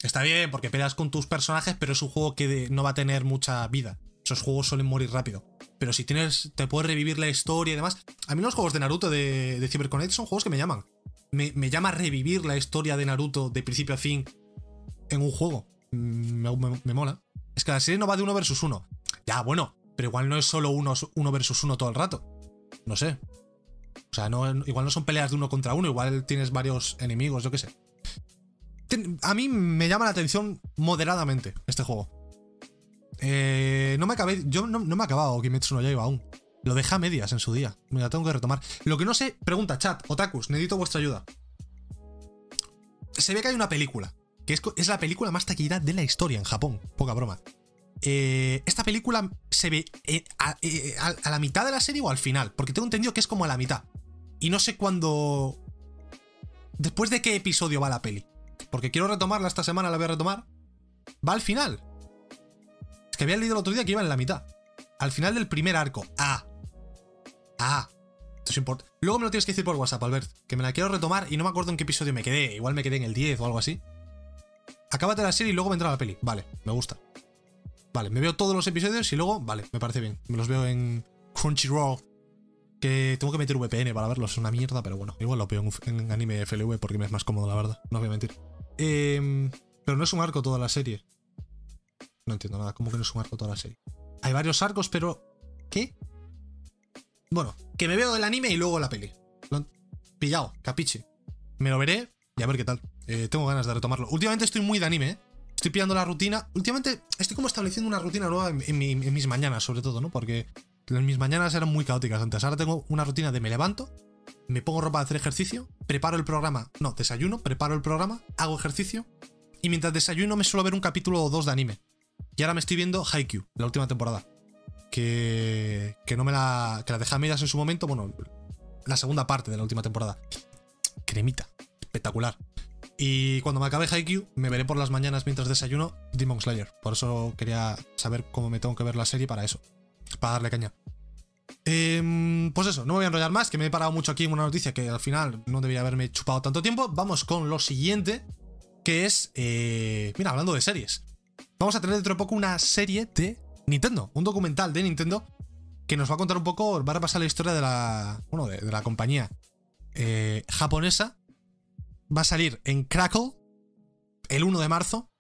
Está bien porque peleas con tus personajes, pero es un juego que no va a tener mucha vida. Esos juegos suelen morir rápido. Pero si tienes, te puedes revivir la historia y demás. A mí los juegos de Naruto de, de CyberConnect son juegos que me llaman. Me, llama revivir la historia de Naruto de principio a fin en un juego. Mm, me, mola. Es que la serie no va de uno versus uno. Ya, bueno, pero igual no es solo uno, uno versus uno todo el rato. No sé. O sea, no, igual no son peleas de uno contra uno, igual tienes varios enemigos, yo qué sé. A mí me llama la atención moderadamente este juego. Eh, no me acabé. Yo no, me he acabado Kimetsu no Yaiba aún. Lo dejé a medias en su día. Me la tengo que retomar. Lo que no sé, pregunta, chat, otakus, necesito vuestra ayuda. Se ve que hay una película. Que es, la película más taquillera de la historia en Japón. Poca broma. Eh, esta película se ve eh, eh, a, la mitad de la serie o al final, porque tengo entendido que es como a la mitad. Y no sé cuándo. después de qué episodio va la peli. Porque quiero retomarla esta semana, la voy a retomar. Va al final. Es que había leído el otro día que iba en la mitad. Al final del primer arco. Ah. Ah. Esto es importante. Luego me lo tienes que decir por WhatsApp, Albert. Que me la quiero retomar y no me acuerdo en qué episodio me quedé. Igual me quedé en el 10 o algo así. Acábate la serie y luego vendrá la peli. Vale, me gusta. Vale, me veo todos los episodios y luego, vale, me parece bien. Me los veo en Crunchyroll. Que tengo que meter VPN para verlos, es una mierda, pero bueno, igual lo veo en, anime FLV porque me es más cómodo, la verdad. No voy a mentir. Em, pero no es un arco toda la serie. No entiendo nada, ¿cómo que no es un arco toda la serie? Hay varios arcos, pero. ¿Qué? Bueno, que me veo el anime y luego la peli. Pillado, capiche. Me lo veré y a ver qué tal. Eh, tengo ganas de retomarlo. Últimamente estoy muy de anime, ¿eh? Estoy pillando la rutina. Últimamente estoy como estableciendo una rutina nueva en, mis mañanas, sobre todo, ¿no? Porque mis mañanas eran muy caóticas antes. Ahora tengo una rutina de me levanto, me pongo ropa de hacer ejercicio, preparo el programa. No, desayuno, preparo el programa, hago ejercicio. Y mientras desayuno me suelo ver un capítulo o dos de anime. Y ahora me estoy viendo Haikyuu, la última temporada. Que, que no me la. Que la dejé en su momento. Bueno, la segunda parte de la última temporada. Cremita. Espectacular. Y cuando me acabe Haikyuu, me veré por las mañanas mientras desayuno Demon Slayer. Por eso quería saber cómo me tengo que ver la serie para eso. Para darle caña. Em, pues eso, no me voy a enrollar más, que me he parado mucho aquí en una noticia que al final no debería haberme chupado tanto tiempo. Vamos con lo siguiente, que es... Eh, mira, hablando de series. Vamos a tener dentro de poco una serie de Nintendo, un documental de Nintendo que nos va a contar un poco, va a repasar la historia de la, bueno, de, la compañía eh, japonesa va a salir en Crackle el 1 de marzo.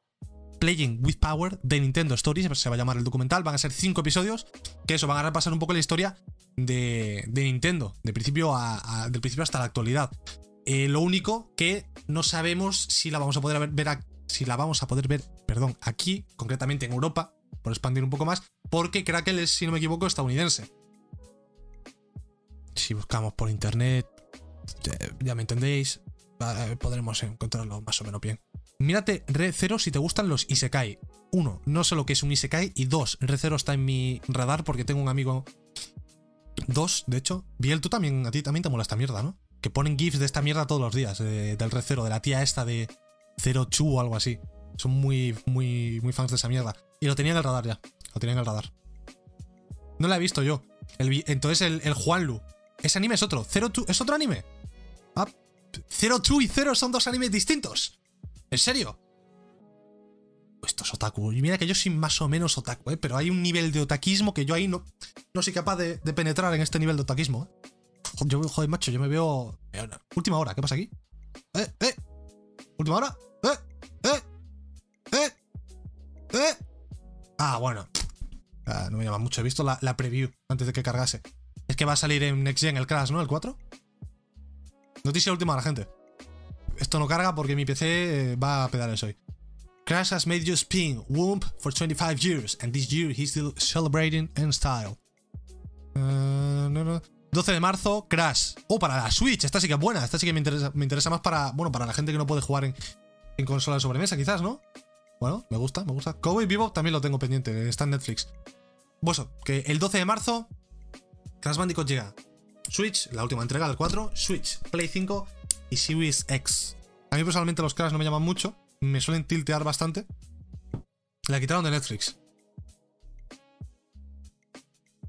Playing with Power de Nintendo Stories, se va a llamar el documental. Van a ser 5 episodios que eso van a repasar un poco la historia de, Nintendo, de principio a, del principio hasta la actualidad. Eh, lo único que no sabemos si la vamos a poder ver, si la vamos a poder ver, perdón, aquí, concretamente en Europa, por expandir un poco más, porque Crackle es, si no me equivoco, estadounidense. Si buscamos por internet, ya me entendéis, eh, podremos encontrarlo más o menos bien. Mírate Red 0 si te gustan los Isekai. Uno, no sé lo que es un Isekai. Y dos, Red 0 está en mi radar porque tengo un amigo. Dos, de hecho. Biel, tú también, a ti también te mola esta mierda, ¿no? Que ponen GIFs de esta mierda todos los días, del Red 0, de la tía esta de 0 Chu o algo así. Son muy, muy, muy fans de esa mierda. Y lo tenía en el radar ya. Lo tenía en el radar. No la he visto yo. entonces el, el Juanlu. Ese anime es otro. Zero Chu. ¿Es otro anime? Ah, Zero Two y Zero son dos animes distintos. ¿En serio? Esto es otaku. Y mira que yo soy más o menos otaku, ¿eh? pero hay un nivel de otakismo que yo ahí no, no soy capaz de, penetrar en este nivel de otakismo. ¿eh? Yo, joder, macho, yo me veo. Última hora, ¿qué pasa aquí? ¿Eh? ¿Eh? ¿Última hora? ¿Eh? ¿Eh? ¿Eh? ¿Eh? Ah, bueno. Ah, no me llama mucho. He visto la, preview antes de que cargase. Es que va a salir en Next Gen el Crash, ¿no? El 4. Noticia última a la gente. Esto no carga porque mi PC eh, va a pedales hoy. Crash has made you spin Womp for 25 years, and this year he's still celebrating in style. 12 eh, de marzo, Crash. Oh, para la Switch. Esta sí que es buena. Esta sí que me interesa, me interesa más para. Bueno, para la gente que no puede jugar en, en consola de sobremesa, quizás, ¿no? Bueno, me gusta, me gusta. Cowboy Vivo también lo tengo pendiente. Está en Netflix. Bueno, que el 12 de marzo, Crash Bandicoot llega Switch, la última entrega del 4, Switch, Play 5 y Series X. A mí personalmente los Crash no me llaman mucho, me suelen tiltear bastante. La quitaron de Netflix.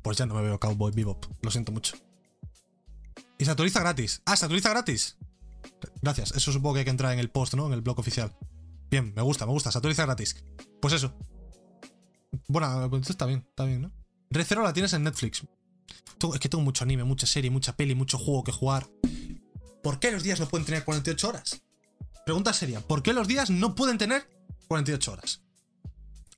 Pues ya no me veo Cowboy Bebop, lo siento mucho. Y se actualiza gratis. Ah, se actualiza gratis. Gracias, eso supongo que hay que entrar en el post, ¿no? En el blog oficial. Bien, me gusta, me gusta, se actualiza gratis. Pues eso. Bueno, pues está bien, está bien, ¿no? Red Zero la tienes en Netflix. Es que tengo mucho anime, mucha serie, mucha peli, mucho juego que jugar. ¿Por qué los días no pueden tener 48 horas? Pregunta seria, ¿por qué los días no pueden tener 48 horas?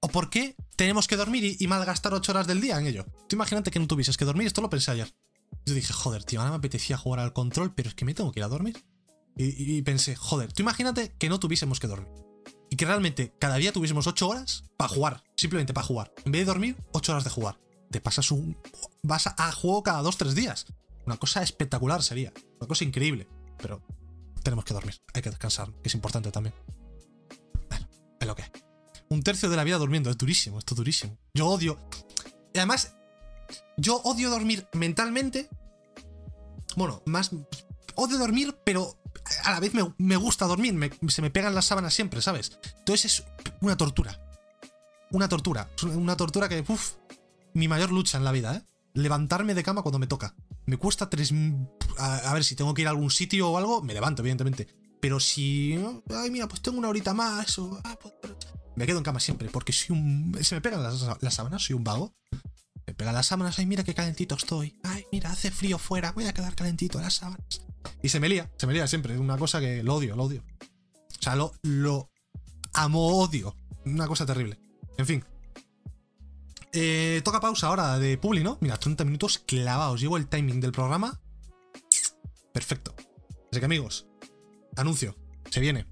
¿O por qué tenemos que dormir y, malgastar 8 horas del día en ello? Tú imagínate que no tuvieses que dormir, esto lo pensé ayer. Yo dije, joder, tío, ahora me apetecía jugar al control, pero es que me tengo que ir a dormir. Y, pensé, joder, tú imagínate que no tuviésemos que dormir. Y que realmente cada día tuviésemos 8 horas para jugar, simplemente para jugar. En vez de dormir, 8 horas de jugar te pasas un. vas a, juego cada dos, tres días. Una cosa espectacular sería. Una cosa increíble. Pero tenemos que dormir, hay que descansar, que es importante también. Bueno, es lo que Un tercio de la vida durmiendo, es durísimo, esto es durísimo. Yo odio. Además, yo odio dormir mentalmente. Bueno, más. Odio dormir, pero a la vez me, gusta dormir, se me pegan las sábanas siempre, ¿sabes? Entonces es una tortura. Una tortura. Una tortura que, uff, mi mayor lucha en la vida, ¿eh? Levantarme de cama cuando me toca. Me cuesta tres... A, ver, si tengo que ir a algún sitio o algo, me levanto, evidentemente. Pero si... Ay, mira, pues tengo una horita más o... Ah, pues, me quedo en cama siempre, porque soy un... Se me pegan las, sábanas, soy un vago. Me pegan las sábanas, ay, mira qué calentito estoy. Ay, mira, hace frío fuera, voy a quedar calentito en las sábanas. Y se me lía, se me lía siempre. Es una cosa que lo odio, lo odio. O sea, lo, lo amo, odio. Una cosa terrible. En fin. Eh, toca pausa ahora de Publi, ¿no? Mira, 30 minutos clavados. Llevo el timing del programa. Perfecto. Así que amigos, anuncio. Se viene.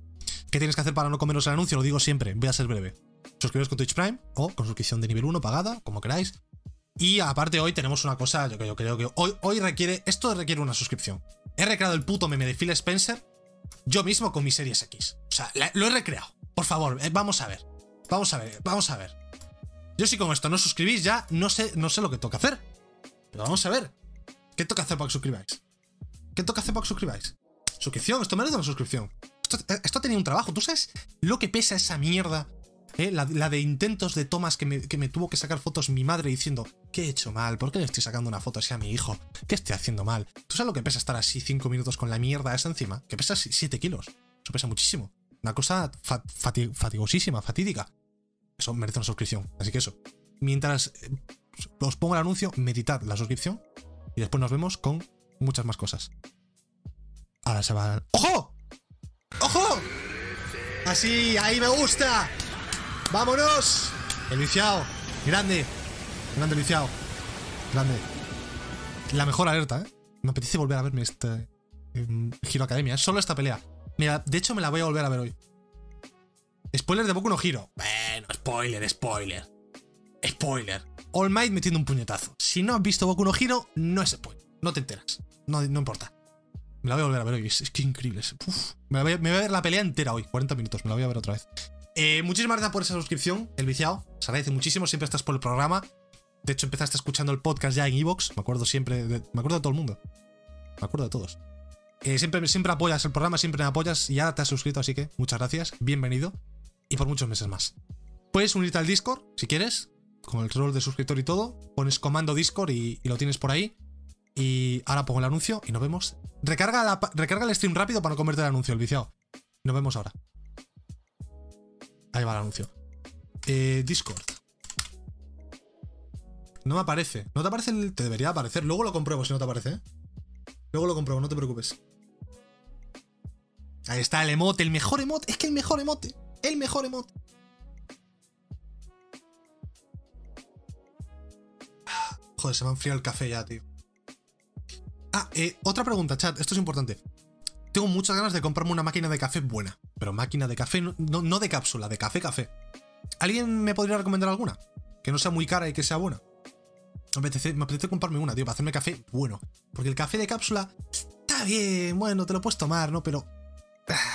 ¿Qué tienes que hacer para no comeros el anuncio? Lo digo siempre, voy a ser breve. Suscribiros con Twitch Prime o con suscripción de nivel 1 pagada, como queráis. Y aparte hoy tenemos una cosa, yo, yo creo que hoy, requiere, esto requiere una suscripción. He recreado el puto meme de Phil Spencer yo mismo con mi Series X. O sea, lo he recreado. Por favor, eh, vamos a ver. Vamos a ver, vamos a ver. Yo si con esto no suscribís ya, no sé, no sé lo que toca hacer. Pero vamos a ver. ¿Qué toca hacer para que suscribáis? ¿Qué toca hacer para que suscribáis? Suscripción, esto merece una suscripción. Esto, esto tenía un trabajo. ¿Tú sabes lo que pesa esa mierda? ¿Eh? La, de intentos de tomas que me, tuvo que sacar fotos mi madre diciendo, ¿qué he hecho mal? ¿Por qué le estoy sacando una foto así a mi hijo? ¿Qué estoy haciendo mal? ¿Tú sabes lo que pesa estar así 5 minutos con la mierda esa encima? Que pesa 7 kilos. Eso pesa muchísimo. Una cosa fatigosísima, fatídica. Eso merece una suscripción. Así que eso. Mientras eh, os pongo el anuncio, meditad la suscripción y después nos vemos con muchas más cosas. Ahora se va. ¡Ojo! ¡Ojo! Así, ahí me gusta. ¡Vámonos! El viciado. Grande. Grande viciado. Grande. La mejor alerta, ¿eh? Me apetece volver a verme este Giro Academia. Es solo esta pelea. Mira, de hecho me la voy a volver a ver hoy. Spoiler de Boku no Giro. Bueno, spoiler, spoiler. Spoiler. All Might metiendo un puñetazo. Si no has visto Boku no Giro, no es spoiler. No te enteras. No, no importa. Me la voy a volver a ver hoy. Es, que increíble. Me, voy a, ver la pelea entera hoy. 40 minutos. Me la voy a ver otra vez. Eh, muchísimas gracias por esa suscripción, el viciado. Se agradece muchísimo. Siempre estás por el programa. De hecho, empezaste escuchando el podcast ya en Evox. Me acuerdo siempre. Me acuerdo de todo el mundo. Me acuerdo de todos. Eh, siempre, siempre apoyas el programa, siempre me apoyas y ya te has suscrito, así que muchas gracias. Bienvenido. Y por muchos meses más. Puedes unirte al Discord si quieres. Con el rol de suscriptor y todo. Pones comando Discord y, lo tienes por ahí. Y ahora pongo el anuncio y nos vemos. Recarga, recarga el stream rápido para no comerte el anuncio, el viciado. Nos vemos ahora. Ahí va el anuncio. Eh, Discord. No me aparece. ¿No te aparece? Te debería aparecer. Luego lo compruebo si no te aparece, ¿eh? Luego lo compruebo, no te preocupes. Ahí está el emote, el mejor emote. Es que el mejor emote. El mejor emote. Joder, se me ha enfriado el café ya, tío. Ah, eh, otra pregunta, chat. Esto es importante. Tengo muchas ganas de comprarme una máquina de café buena. Pero máquina de café, no, de cápsula, de café, café. ¿Alguien me podría recomendar alguna? Que no sea muy cara y que sea buena. Me apetece, comprarme una, tío, para hacerme café bueno. Porque el café de cápsula está bien, bueno, te lo puedes tomar, ¿no? Pero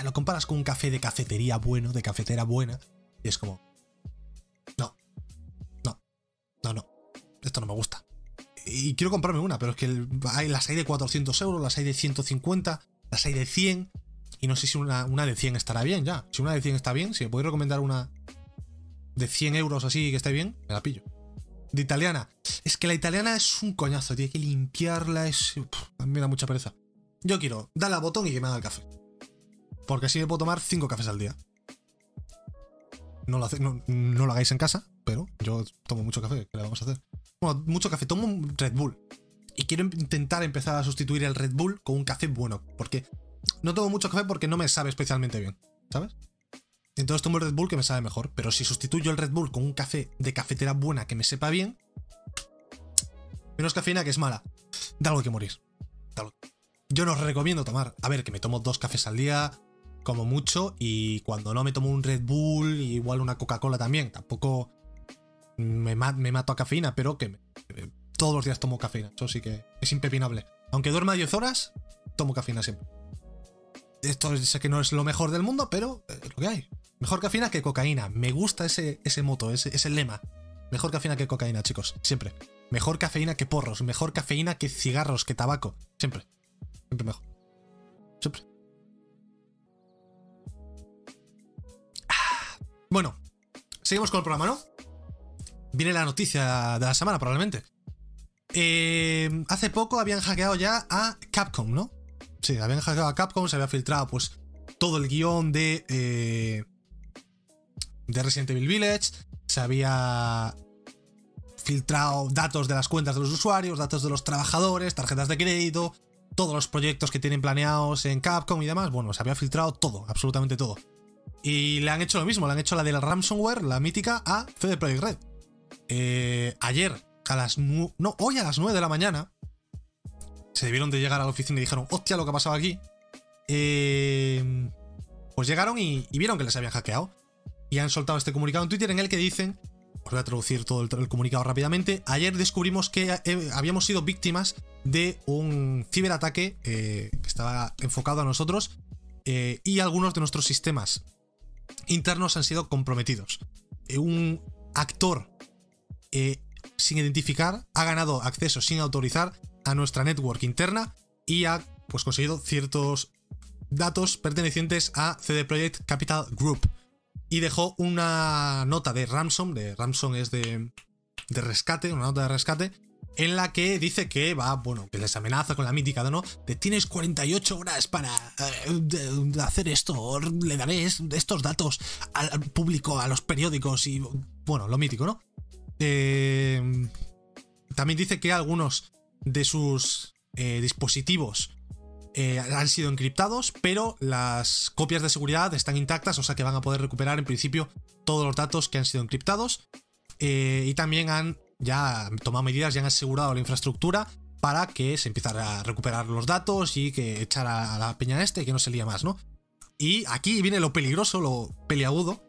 lo comparas con un café de cafetería bueno, de cafetera buena, y es como... No. No. No, no. Esto no me gusta. Y quiero comprarme una, pero es que hay, las hay de 400 euros, las hay de 150 las hay de 100. Y no sé si una, de 100 estará bien ya. Si una de 100 está bien, si me podéis recomendar una de 100 euros así que esté bien, me la pillo. De italiana. Es que la italiana es un coñazo, tiene que limpiarla, es... a mí me da mucha pereza. Yo quiero darle al botón y que me haga el café. Porque así me puedo tomar 5 cafés al día. No lo, hagáis en casa, pero yo tomo mucho café. ¿Qué le vamos a hacer? Bueno, mucho café. Tomo un Red Bull y quiero intentar empezar a sustituir el Red Bull con un café bueno, porque no tomo mucho café porque no me sabe especialmente bien, ¿sabes? Entonces tomo el Red Bull que me sabe mejor, pero si sustituyo el Red Bull con un café de cafetera buena que me sepa bien, menos cafeína que es mala, da algo que morir. Yo no os recomiendo tomar, a ver, que me tomo dos cafés al día, como mucho, y cuando no me tomo un Red Bull, igual una Coca-Cola también, tampoco me, me, mato a cafeína, pero que todos los días tomo cafeína. Eso sí que es impepinable. Aunque duerma 10 horas, tomo cafeína siempre. Esto sé que no es lo mejor del mundo, pero es lo que hay. Mejor cafeína que cocaína. Me gusta ese, ese moto, ese, ese lema. Mejor cafeína que cocaína, chicos. Siempre. Mejor cafeína que porros. Mejor cafeína que cigarros, que tabaco. Siempre. Siempre mejor. Siempre. Bueno, seguimos con el programa, ¿no? Viene la noticia de la semana, probablemente. Eh, hace poco habían hackeado ya a Capcom, ¿no? Sí, habían hackeado a Capcom, se había filtrado pues todo el guion de, eh, de Resident Evil Village, se había filtrado datos de las cuentas de los usuarios, datos de los trabajadores, tarjetas de crédito, todos los proyectos que tienen planeados en Capcom y demás. Bueno, se había filtrado todo, absolutamente todo. Y le han hecho lo mismo, le han hecho la de la ransomware, la mítica, a CD Projekt Red. Eh, ayer, a las no, hoy a las 9 de la mañana, se debieron de llegar a la oficina y dijeron, hostia, lo que ha pasado aquí. Eh, pues llegaron y, vieron que les habían hackeado. Y han soltado este comunicado en Twitter en el que dicen, os voy a traducir todo el, comunicado rápidamente, ayer descubrimos que eh, habíamos sido víctimas de un ciberataque que estaba enfocado a nosotros y algunos de nuestros sistemas internos han sido comprometidos. Eh, un actor eh, sin identificar ha ganado acceso sin autorizar a nuestra network interna y ha pues, conseguido ciertos datos pertenecientes a CD Projekt Capital Group. Y dejó una nota de ransom, de ransom es de, de rescate, una nota de rescate, en la que dice que va, bueno, que les amenaza con la mítica, ¿no? De tienes 48 horas para eh, hacer esto, le daré estos datos al, público, a los periódicos y, bueno, lo mítico, ¿no? Eh, también dice que algunos de sus eh, dispositivos han sido encriptados, pero las copias de seguridad están intactas, o sea que van a poder recuperar en principio todos los datos que han sido encriptados. y también han ya han tomado medidas, ya han asegurado la infraestructura para que se empiecen a recuperar los datos y que echar a la peña este y que no se lía más, ¿no? Y aquí viene lo peligroso, lo peliagudo.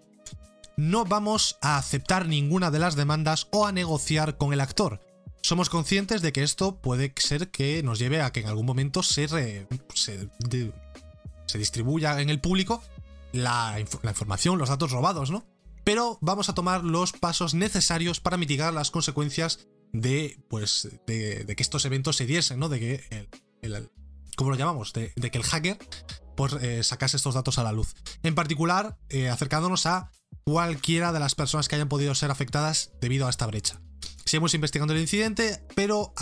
No vamos a aceptar ninguna de las demandas o a negociar con el actor. Somos conscientes de que esto puede ser que nos lleve a que en algún momento se, se, distribuya en el público la información, los datos robados, ¿no? Pero vamos a tomar los pasos necesarios para mitigar las consecuencias de, pues, de, que estos eventos se diesen, ¿no? De que el, ¿cómo lo llamamos? De, que el hacker pues, eh, sacase estos datos a la luz. En particular, eh, acercándonos a cualquiera de las personas que hayan podido ser afectadas debido a esta brecha. Seguimos investigando el incidente, pero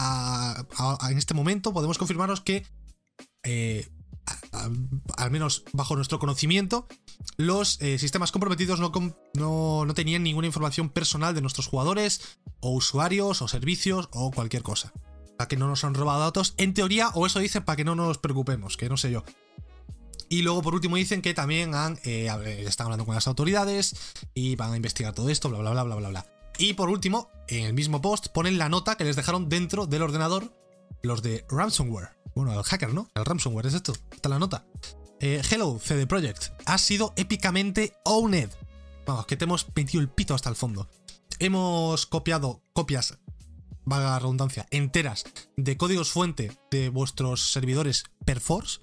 en este momento podemos confirmaros que eh, al menos bajo nuestro conocimiento, los eh, sistemas comprometidos no, no, tenían ninguna información personal de nuestros jugadores, o usuarios, o servicios, o cualquier cosa. Para que no nos han robado datos, en teoría, o eso dicen para que no nos preocupemos, que no sé yo. Y luego, por último, dicen que también han, eh, están hablando con las autoridades y van a investigar todo esto, bla, bla, bla, bla, bla, bla. Y por último, en el mismo post ponen la nota que les dejaron dentro del ordenador los de ransomware. Bueno, el hacker, ¿no? El ransomware es esto. Está la nota. Eh, hello, CD Projekt. Ha sido épicamente owned. Vamos, que te hemos metido el pito hasta el fondo. Hemos copiado copias, valga la redundancia, enteras de códigos fuente de vuestros servidores Perforce,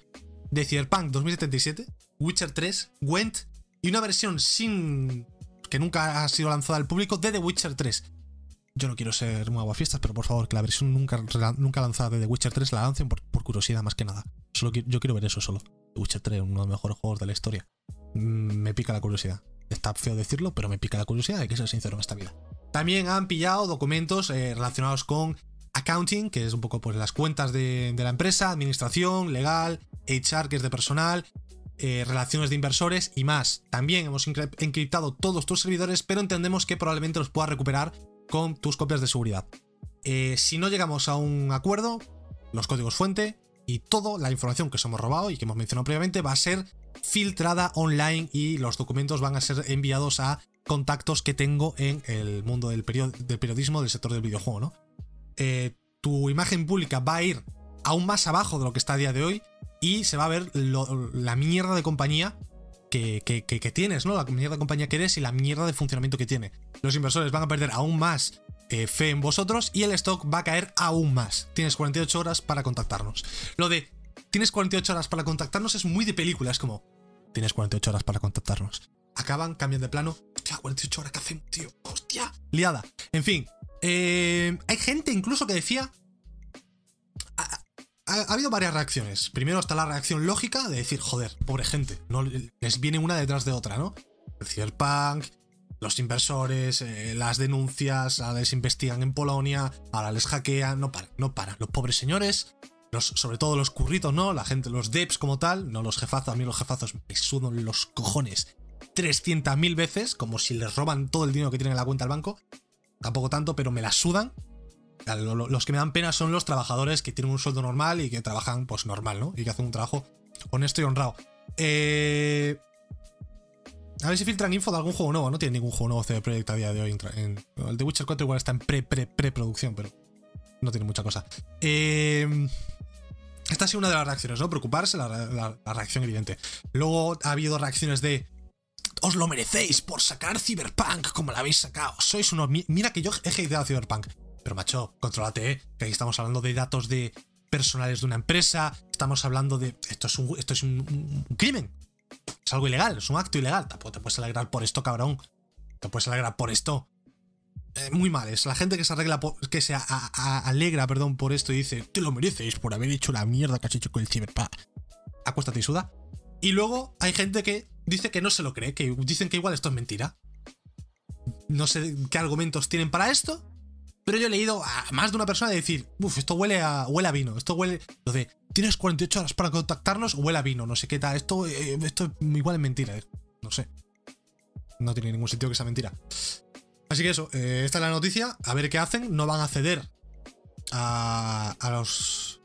de Cyberpunk 2077, Witcher 3, Gwent y una versión sin. que nunca ha sido lanzada al público de The Witcher 3. Yo no quiero ser muy aguafiestas, pero por favor, que la versión nunca, nunca lanzada de The Witcher 3 la lancen por, curiosidad más que nada. Solo, yo quiero ver eso solo. Witcher 3, uno de los mejores juegos de la historia. Mm, me pica la curiosidad. Está feo decirlo, pero me pica la curiosidad, hay que ser sincero en esta vida. También han pillado documentos eh, relacionados con accounting, que es un poco pues las cuentas de, la empresa, administración, legal, HR, que es de personal, eh, relaciones de inversores y más. También hemos encriptado todos tus servidores, pero entendemos que probablemente los puedas recuperar con tus copias de seguridad. Eh, si no llegamos a un acuerdo, los códigos fuente y toda la información que os hemos robado y que hemos mencionado previamente va a ser filtrada online y los documentos van a ser enviados a contactos que tengo en el mundo del, periodismo del sector del videojuego, ¿no? Eh, tu imagen pública va a ir aún más abajo de lo que está a día de hoy y se va a ver la mierda de compañía que, tienes, ¿no? La mierda de compañía que eres y la mierda de funcionamiento que tiene. Los inversores van a perder aún más eh, fe en vosotros y el stock va a caer aún más. Tienes 48 horas para contactarnos. Lo de tienes 48 horas para contactarnos es muy de película, es como tienes 48 horas para contactarnos. Acaban, cambian de plano. Hostia, 48 horas, ¿qué hacemos, tío? Hostia. Liada. En fin. Eh, hay gente incluso que decía ha, habido varias reacciones. Primero está la reacción lógica de decir, joder, pobre gente, no les viene una detrás de otra, ¿no? El Cyberpunk, los inversores, eh, las denuncias, ahora les investigan en Polonia, ahora les hackean, no paran, no paran. Los pobres señores, los, sobre todo los curritos, ¿no? La gente, los devs como tal, no los jefazos, a mí los jefazos me sudan los cojones 300.000 veces, como si les roban todo el dinero que tienen en la cuenta al banco. Tampoco tanto, pero me la sudan. Los que me dan pena son los trabajadores que tienen un sueldo normal y que trabajan, pues normal, ¿no? Y que hacen un trabajo honesto y honrado. Eh, a ver si filtran info de algún juego nuevo. No tiene ningún juego nuevo CD Projekt a día de hoy. el de Witcher 4 igual está en pre, pre, pre-producción, pero no tiene mucha cosa. Eh, esta ha sido una de las reacciones, ¿no? Preocuparse, la, reacción evidente. Luego ha habido reacciones de. Os lo merecéis por sacar Cyberpunk como la habéis sacado. Sois unos. Mira que yo he hateado Cyberpunk. Pero macho, controlate, ¿eh? Que aquí estamos hablando de datos de personales de una empresa. Estamos hablando de. Esto es un, esto es un crimen. Es algo ilegal, es un acto ilegal. Te puedes alegrar por esto, cabrón. Te puedes alegrar por esto. Eh, muy mal, es la gente que se arregla que se alegra, perdón, por esto y dice, te lo mereces por haber hecho la mierda que has hecho con el Cyberpunk. Acuéstate y suda. Y luego hay gente que dice que no se lo cree, que dicen que igual esto es mentira. No sé qué argumentos tienen para esto, pero yo he leído a más de una persona decir, uff, esto huele a, huele a vino, esto huele... Lo de, tienes 48 horas para contactarnos, huele a vino, no sé qué tal, esto, eh, esto igual es mentira, eh, no sé. No tiene ningún sentido que sea mentira. Así que eso, eh, esta es la noticia, a ver qué hacen, no van a ceder a, a los...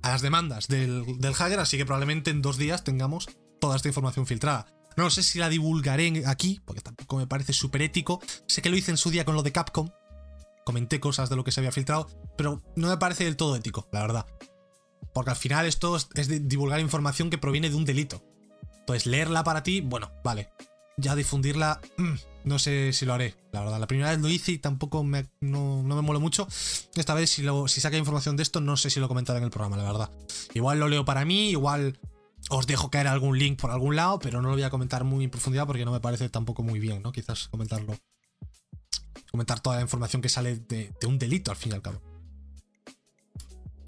a las demandas del, del hacker, así que probablemente en dos días tengamos toda esta información filtrada. No sé si la divulgaré aquí, porque tampoco me parece súper ético. Sé que lo hice en su día con lo de Capcom, comenté cosas de lo que se había filtrado, pero no me parece del todo ético, la verdad. Porque al final esto es divulgar información que proviene de un delito. Entonces, leerla para ti, bueno, vale. Ya difundirla, mm, no sé si lo haré, la verdad. La primera vez lo hice y tampoco me, no, me mole mucho. Esta vez, si, lo, si saca información de esto, no sé si lo comentaré en el programa, la verdad. Igual lo leo para mí, igual os dejo caer algún link por algún lado, pero no lo voy a comentar muy en profundidad porque no me parece tampoco muy bien, ¿no? Quizás comentarlo comentar toda la información que sale de, un delito al fin y al cabo.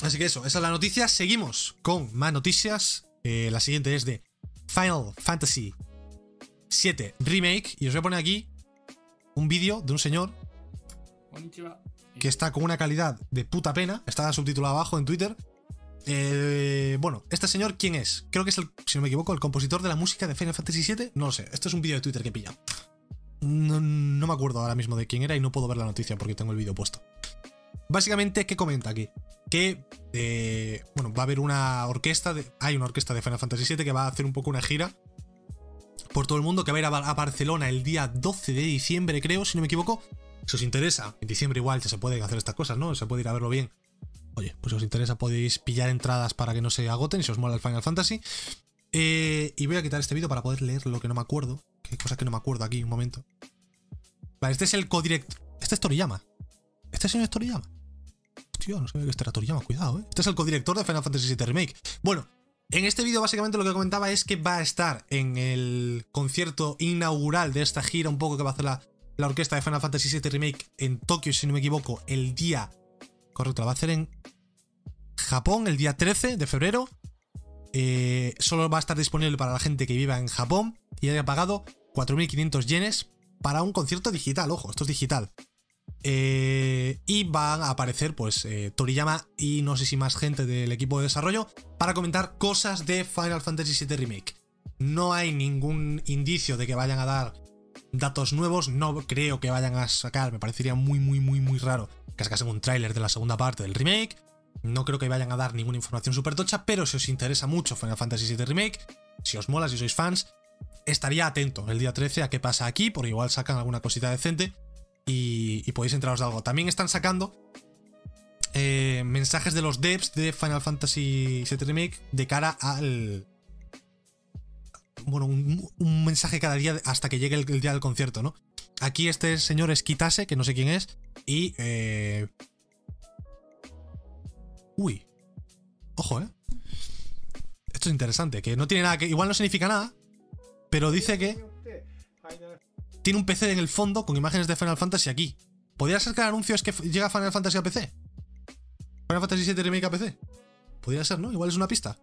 Así que eso, esa es la noticia. Seguimos con más noticias. Eh, la siguiente es de Final Fantasy VII Remake. Y os voy a poner aquí un vídeo de un señor que está con una calidad de puta pena. Está subtitulado abajo en Twitter. Eh, bueno, este señor, ¿quién es? Creo que es, el, si no me equivoco, el compositor de la música de Final Fantasy VII. No lo sé. Esto es un vídeo de Twitter que he No, me acuerdo ahora mismo de quién era y no puedo ver la noticia porque tengo el vídeo puesto. Básicamente, ¿qué comenta aquí? Que, eh, bueno, va a haber una orquesta, de, hay una orquesta de Final Fantasy VII que va a hacer un poco una gira por todo el mundo, que va a ir a, Barcelona el día 12 de diciembre, creo, si no me equivoco. Si os interesa, en diciembre igual se pueden hacer estas cosas, ¿no? Se puede ir a verlo bien. Oye, pues si os interesa podéis pillar entradas para que no se agoten, si os mola el Final Fantasy. Eh, y voy a quitar este vídeo para poder leer lo que no me acuerdo. Qué cosa que no me acuerdo aquí, un momento. Vale, este es el codirector. Este es Toriyama. Este señor es Toriyama. Tío, no sabía que este era Toriyama, cuidado, eh. Este es el codirector de Final Fantasy VII Remake. Bueno, en este vídeo básicamente lo que comentaba es que va a estar en el concierto inaugural de esta gira, un poco que va a hacer la, la orquesta de Final Fantasy VII Remake en Tokio, si no me equivoco, el día. Correcto, la va a hacer en Japón el día 13 de febrero. Eh, solo va a estar disponible para la gente que viva en Japón y haya pagado 4.500 yenes para un concierto digital. Ojo, esto es digital. Eh, y van a aparecer, pues, eh, Toriyama y no sé si más gente del equipo de desarrollo para comentar cosas de Final Fantasy VII Remake. No hay ningún indicio de que vayan a dar datos nuevos. No creo que vayan a sacar, me parecería muy, muy, muy, muy raro que sacasen un tráiler de la segunda parte del remake. No creo que vayan a dar ninguna información súper tocha, pero si os interesa mucho Final Fantasy VII Remake, si os mola, si sois fans, estaría atento el día 13 a qué pasa aquí, porque igual sacan alguna cosita decente y, podéis enteraros de algo. También están sacando eh, mensajes de los devs de Final Fantasy VII Remake de cara al. Bueno, un, mensaje cada día hasta que llegue el, día del concierto, ¿no? Aquí este señor es Kitase, que no sé quién es, y eh, Uy. Ojo, ¿eh? Esto es interesante, que no tiene nada que... Igual no significa nada, pero dice que... Tiene un PC en el fondo con imágenes de Final Fantasy aquí. ¿Podría ser que el anuncio es que llega Final Fantasy a PC? Final Fantasy VII Remake a PC. Podría ser, ¿no? Igual es una pista.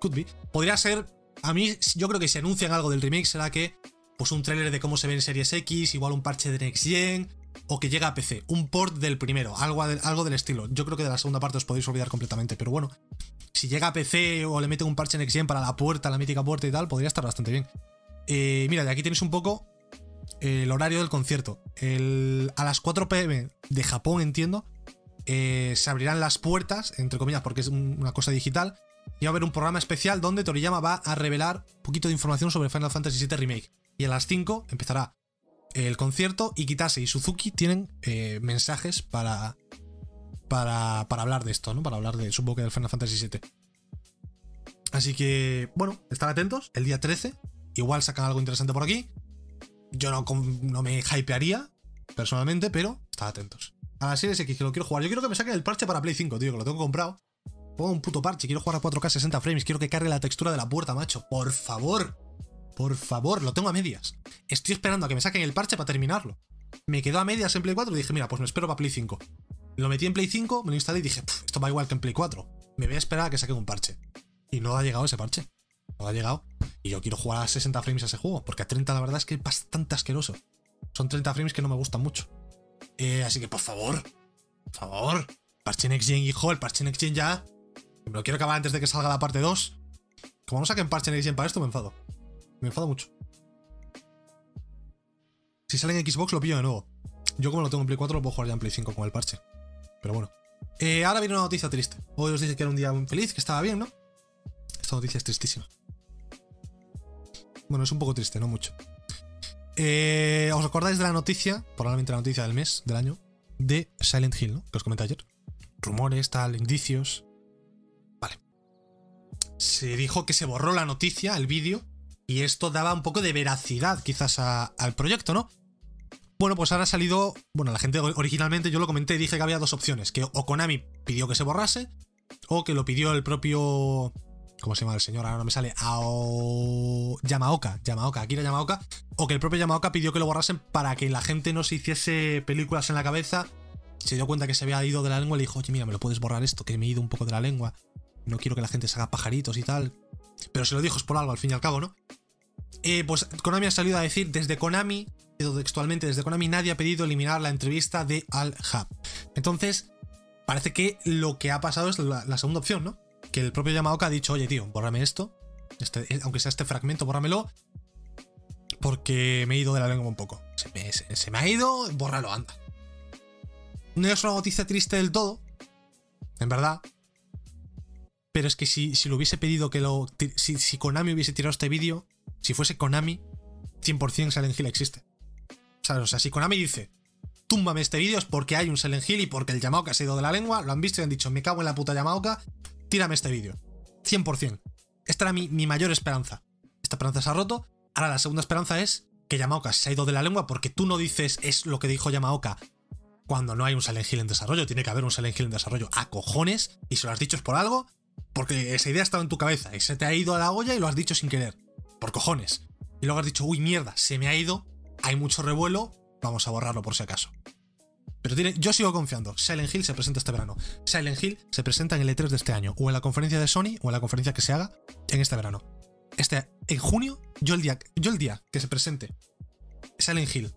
Could be. Podría ser... A mí, yo creo que si anuncian algo del remake será que pues un tráiler de cómo se ve en Series X, igual un parche de Next Gen, o que llega a PC, un port del primero, algo, algo del estilo. Yo creo que de la segunda parte os podéis olvidar completamente, pero bueno, si llega a PC o le meten un parche Next Gen para la puerta, la mítica puerta y tal, podría estar bastante bien. Eh, mira, de aquí tenéis un poco el horario del concierto. a las 4 pm de Japón, entiendo, eh, se abrirán las puertas, entre comillas, porque es una cosa digital, y va a haber un programa especial donde Toriyama va a revelar un poquito de información sobre Final Fantasy VII Remake. Y a las 5 empezará el concierto y Kitase y Suzuki tienen eh, mensajes para, para, para, hablar de esto, ¿no? Para hablar de, supongo que del Final Fantasy VII. Así que, bueno, estar atentos. El día 13, igual sacan algo interesante por aquí. Yo no, no me hypearía, personalmente, pero estad atentos. A la Series X que lo quiero jugar. Yo quiero que me saquen el parche para Play 5, tío, que lo tengo comprado. Pongo un puto parche, quiero jugar a 4K 60 frames, quiero que cargue la textura de la puerta, macho. Por favor. Por favor, lo tengo a medias. Estoy esperando a que me saquen el parche para terminarlo. Me quedó a medias en Play 4 y dije, mira, pues me espero para Play 5. Lo metí en Play 5, me lo instalé y dije, esto va igual que en Play 4. Me voy a esperar a que saquen un parche. Y no ha llegado ese parche. No ha llegado. Y yo quiero jugar a 60 frames a ese juego, porque a 30 la verdad es que es bastante asqueroso. Son 30 frames que no me gustan mucho. Eh, así que por favor, por favor, parche Next Gen, hijo, el parche Next Gen ya. Me lo quiero acabar antes de que salga la parte 2. Como no saquen parche Next Gen para esto, me enfado. Me enfado mucho. Si sale en Xbox, lo pillo de nuevo. Yo, como lo tengo en Play 4, lo puedo jugar ya en Play 5 con el parche. Pero bueno. Eh, ahora viene una noticia triste. Hoy os dije que era un día feliz, que estaba bien, ¿no? Esta noticia es tristísima. Bueno, es un poco triste, no mucho. Eh, ¿Os acordáis de la noticia, probablemente la noticia del mes, del año, de Silent Hill, ¿no? Que os comenté ayer. Rumores, tal, indicios. Vale. Se dijo que se borró la noticia, el vídeo, y esto daba un poco de veracidad quizás al proyecto, ¿no? Bueno, pues ahora ha salido. Bueno, la gente originalmente yo lo comenté y dije que había dos opciones: que o Konami pidió que se borrase, o que lo pidió el propio ¿Cómo se llama el señor? Ahora no me sale. Ao... Yamaoka. Yamaoka. Akira Yamaoka. O que el propio Yamaoka pidió que lo borrasen para que la gente no se hiciese películas en la cabeza. Se dio cuenta que se había ido de la lengua y le dijo, oye, mira, me lo puedes borrar esto, que me he ido un poco de la lengua. No quiero que la gente se haga pajaritos y tal. Pero se lo dijo es por algo, al fin y al cabo, ¿no? Eh, pues Konami ha salido a decir, desde Konami, textualmente, desde Konami nadie ha pedido eliminar la entrevista de Al Hub. Entonces, parece que lo que ha pasado es la segunda opción, ¿no? que el propio Yamaoka ha dicho, oye, tío, bórrame esto, este, aunque sea este fragmento, bórramelo, porque me he ido de la lengua un poco. Se me, ha ido, bórralo, anda. No es una noticia triste del todo, en verdad. Pero es que si, si lo hubiese pedido que lo... Si, si Konami hubiese tirado este vídeo, si fuese Konami, 100% Silent Hill existe. O sea, si Konami dice, túmbame este vídeo es porque hay un Silent Hill y porque el Yamaoka se ha ido de la lengua, lo han visto y han dicho, me cago en la puta Yamaoka, tírame este vídeo. 100%. Esta era mi, mayor esperanza. Esta esperanza se ha roto. Ahora la segunda esperanza es que Yamaoka se ha ido de la lengua porque tú no dices es lo que dijo Yamaoka cuando no hay un Silent Hill en desarrollo. Tiene que haber un Silent Hill en desarrollo a cojones y se lo has dicho es por algo porque esa idea estaba en tu cabeza y se te ha ido a la olla y lo has dicho sin querer. Por cojones. Y luego has dicho, uy, mierda, se me ha ido, hay mucho revuelo, vamos a borrarlo por si acaso. Pero tiene, yo sigo confiando. Silent Hill se presenta este verano. Silent Hill se presenta en el E3 de este año, o en la conferencia de Sony, o en la conferencia que se haga en este verano. Este, en junio, yo el día, yo el día que se presente Silent Hill,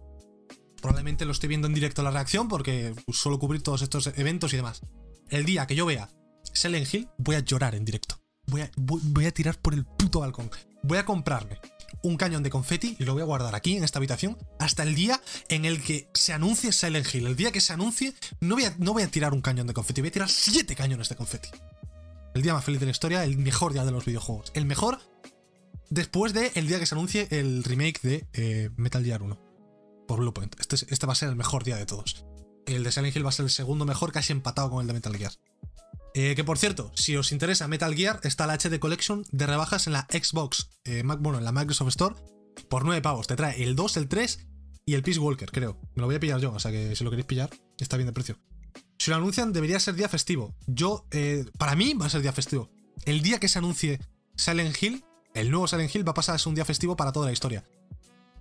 probablemente lo estoy viendo en directo la reacción porque suelo cubrir todos estos eventos y demás. El día que yo vea Silent Hill, voy a llorar en directo. Voy a, voy a tirar por el puto balcón. Voy a comprarme un cañón de confeti y lo voy a guardar aquí en esta habitación hasta el día en el que se anuncie Silent Hill. El día que se anuncie, no voy a, no voy a tirar un cañón de confeti, voy a tirar siete cañones de confeti. El día más feliz de la historia, el mejor día de los videojuegos. El mejor después de el día que se anuncie el remake de eh, Metal Gear 1 por Bluepoint. Este, este va a ser el mejor día de todos. El de Silent Hill va a ser el segundo mejor, casi empatado con el de Metal Gear. Eh, que por cierto, si os interesa Metal Gear, está la HD Collection de rebajas en la Xbox, eh, bueno, en la Microsoft Store, por 9 pavos. Te trae el 2, el 3 y el Peace Walker, creo. Me lo voy a pillar yo, o sea que si lo queréis pillar, está bien de precio. Si lo anuncian, debería ser día festivo. Yo, eh, para mí, va a ser día festivo. El día que se anuncie Silent Hill, el nuevo Silent Hill va a pasar a ser un día festivo para toda la historia.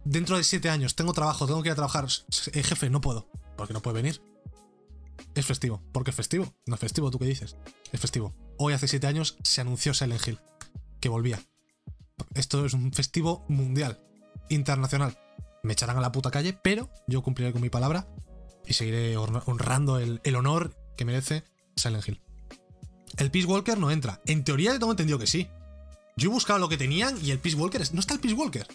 Dentro de 7 años, tengo trabajo, tengo que ir a trabajar. jefe, no puedo, porque no puede venir. Es festivo. porque es festivo? No es festivo, ¿tú qué dices? Es festivo. Hoy, hace 7 años, se anunció Silent Hill, que volvía. Esto es un festivo mundial. internacional. Me echarán a la puta calle, pero yo cumpliré con mi palabra y seguiré honrando el, honor que merece Silent Hill. El Peace Walker no entra. En teoría tengo entendido que sí. Yo he buscado lo que tenían y el Peace Walker. No está el Peace Walker.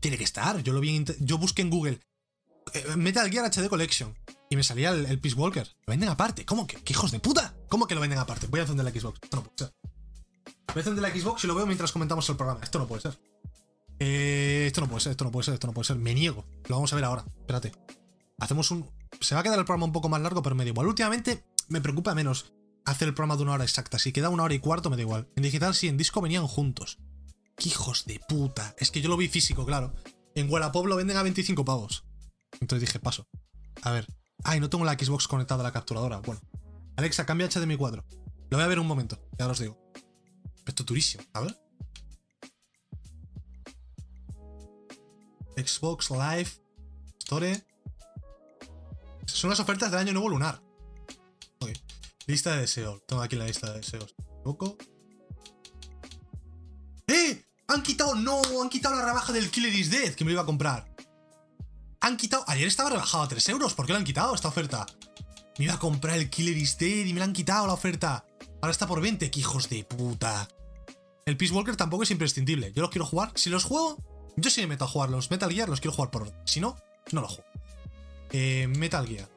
Tiene que estar. Yo lo vi Yo busqué en Google. Eh, Metal Gear HD Collection. Y me salía el, Peace Walker. Lo venden aparte. ¿Cómo que? ¿Qué hijos de puta? ¿Cómo que lo venden aparte? Voy a encender la Xbox. Esto no puede ser. Voy a encender la Xbox y lo veo mientras comentamos el programa. Esto no puede ser. Eh, esto no puede ser, esto no puede ser, esto no puede ser. Me niego. Lo vamos a ver ahora. Espérate. Hacemos un. Se va a quedar el programa un poco más largo, pero me da igual. Últimamente me preocupa menos hacer el programa de una hora exacta. Si queda una hora y cuarto, me da igual. En digital sí, en disco venían juntos. ¡Qué hijos de puta! Es que yo lo vi físico, claro. En Wallapop lo venden a 25 pavos. Entonces dije, paso. A ver. Ay, no tengo la Xbox conectada a la capturadora. Bueno. Alexa, cambia HDMI 4. Lo voy a ver un momento, ya os digo. Esto es durísimo, ver. Xbox Live Store. Son las ofertas del año nuevo lunar. Ok. Lista de deseos. Tengo aquí la lista de deseos. ¿Poco? ¡Eh! Han quitado. No, han quitado la rebaja del Killer is Dead que me iba a comprar. Han quitado. Ayer estaba rebajado a 3 euros. ¿Por qué lo han quitado esta oferta? Me iba a comprar el Killer Dead y me la han quitado la oferta. Ahora está por 20. ¡Qué hijos de puta! El Peace Walker tampoco es imprescindible. Yo los quiero jugar. Si los juego, yo sí me meto a jugar los Metal Gear, los quiero jugar por Si no, no los juego. Eh, Metal Gear.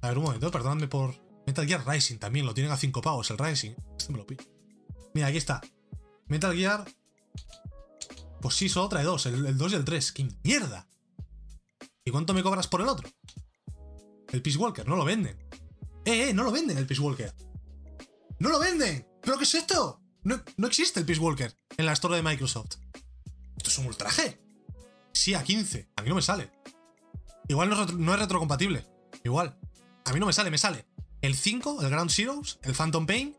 A ver, un momento, perdóname por. Metal Gear Rising también, lo tienen a 5 pavos el Rising. Este me lo pillo. Mira, aquí está. Metal Gear. Pues sí, solo trae dos, el, 2 y el 3. ¡Qué mierda! ¿Y cuánto me cobras por el otro? El Peace Walker, no lo venden. ¡Eh, eh! No lo venden el Peace Walker. ¡No lo venden! ¿Pero qué es esto? No, no existe el Peace Walker en la store de Microsoft. Esto es un ultraje. Sí, a 15. A mí no me sale. Igual no es, retrocompatible. Igual. A mí no me sale, me sale. El 5, el Ground Zeroes, el Phantom Pain,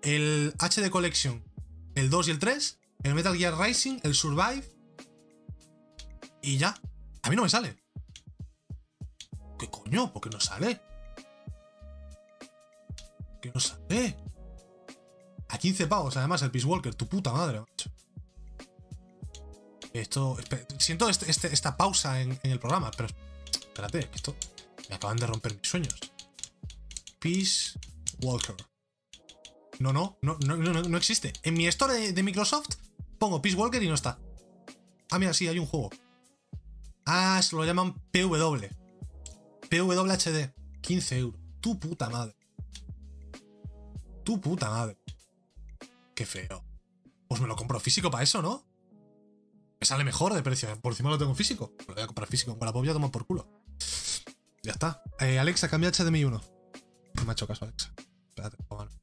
el HD Collection, el 2 y el 3, el Metal Gear Rising, el Survive. Y ya. A mí no me sale. ¿Qué coño? ¿Por qué no sale? ¿Qué no sale? A 15 pavos, además, el Peace Walker, tu puta madre, macho. Esto. Siento este, este, esta pausa en, el programa, pero. Espérate, esto. Me acaban de romper mis sueños. Peace Walker. No, no, no, no, existe. En mi store de, Microsoft pongo Peace Walker y no está. Ah, mira, sí, hay un juego. Ah, se lo llaman PW. PWHD. 15 euros. Tu puta madre. Tu puta madre. Qué feo. Pues me lo compro físico para eso, ¿no? Me sale mejor de precio. Por encima lo tengo físico. Lo voy a comprar físico. Con la ya tomo por culo. Ya está. Eh, Alexa, cambia HDMI 1. No me ha hecho caso, Alexa. Espérate, bueno.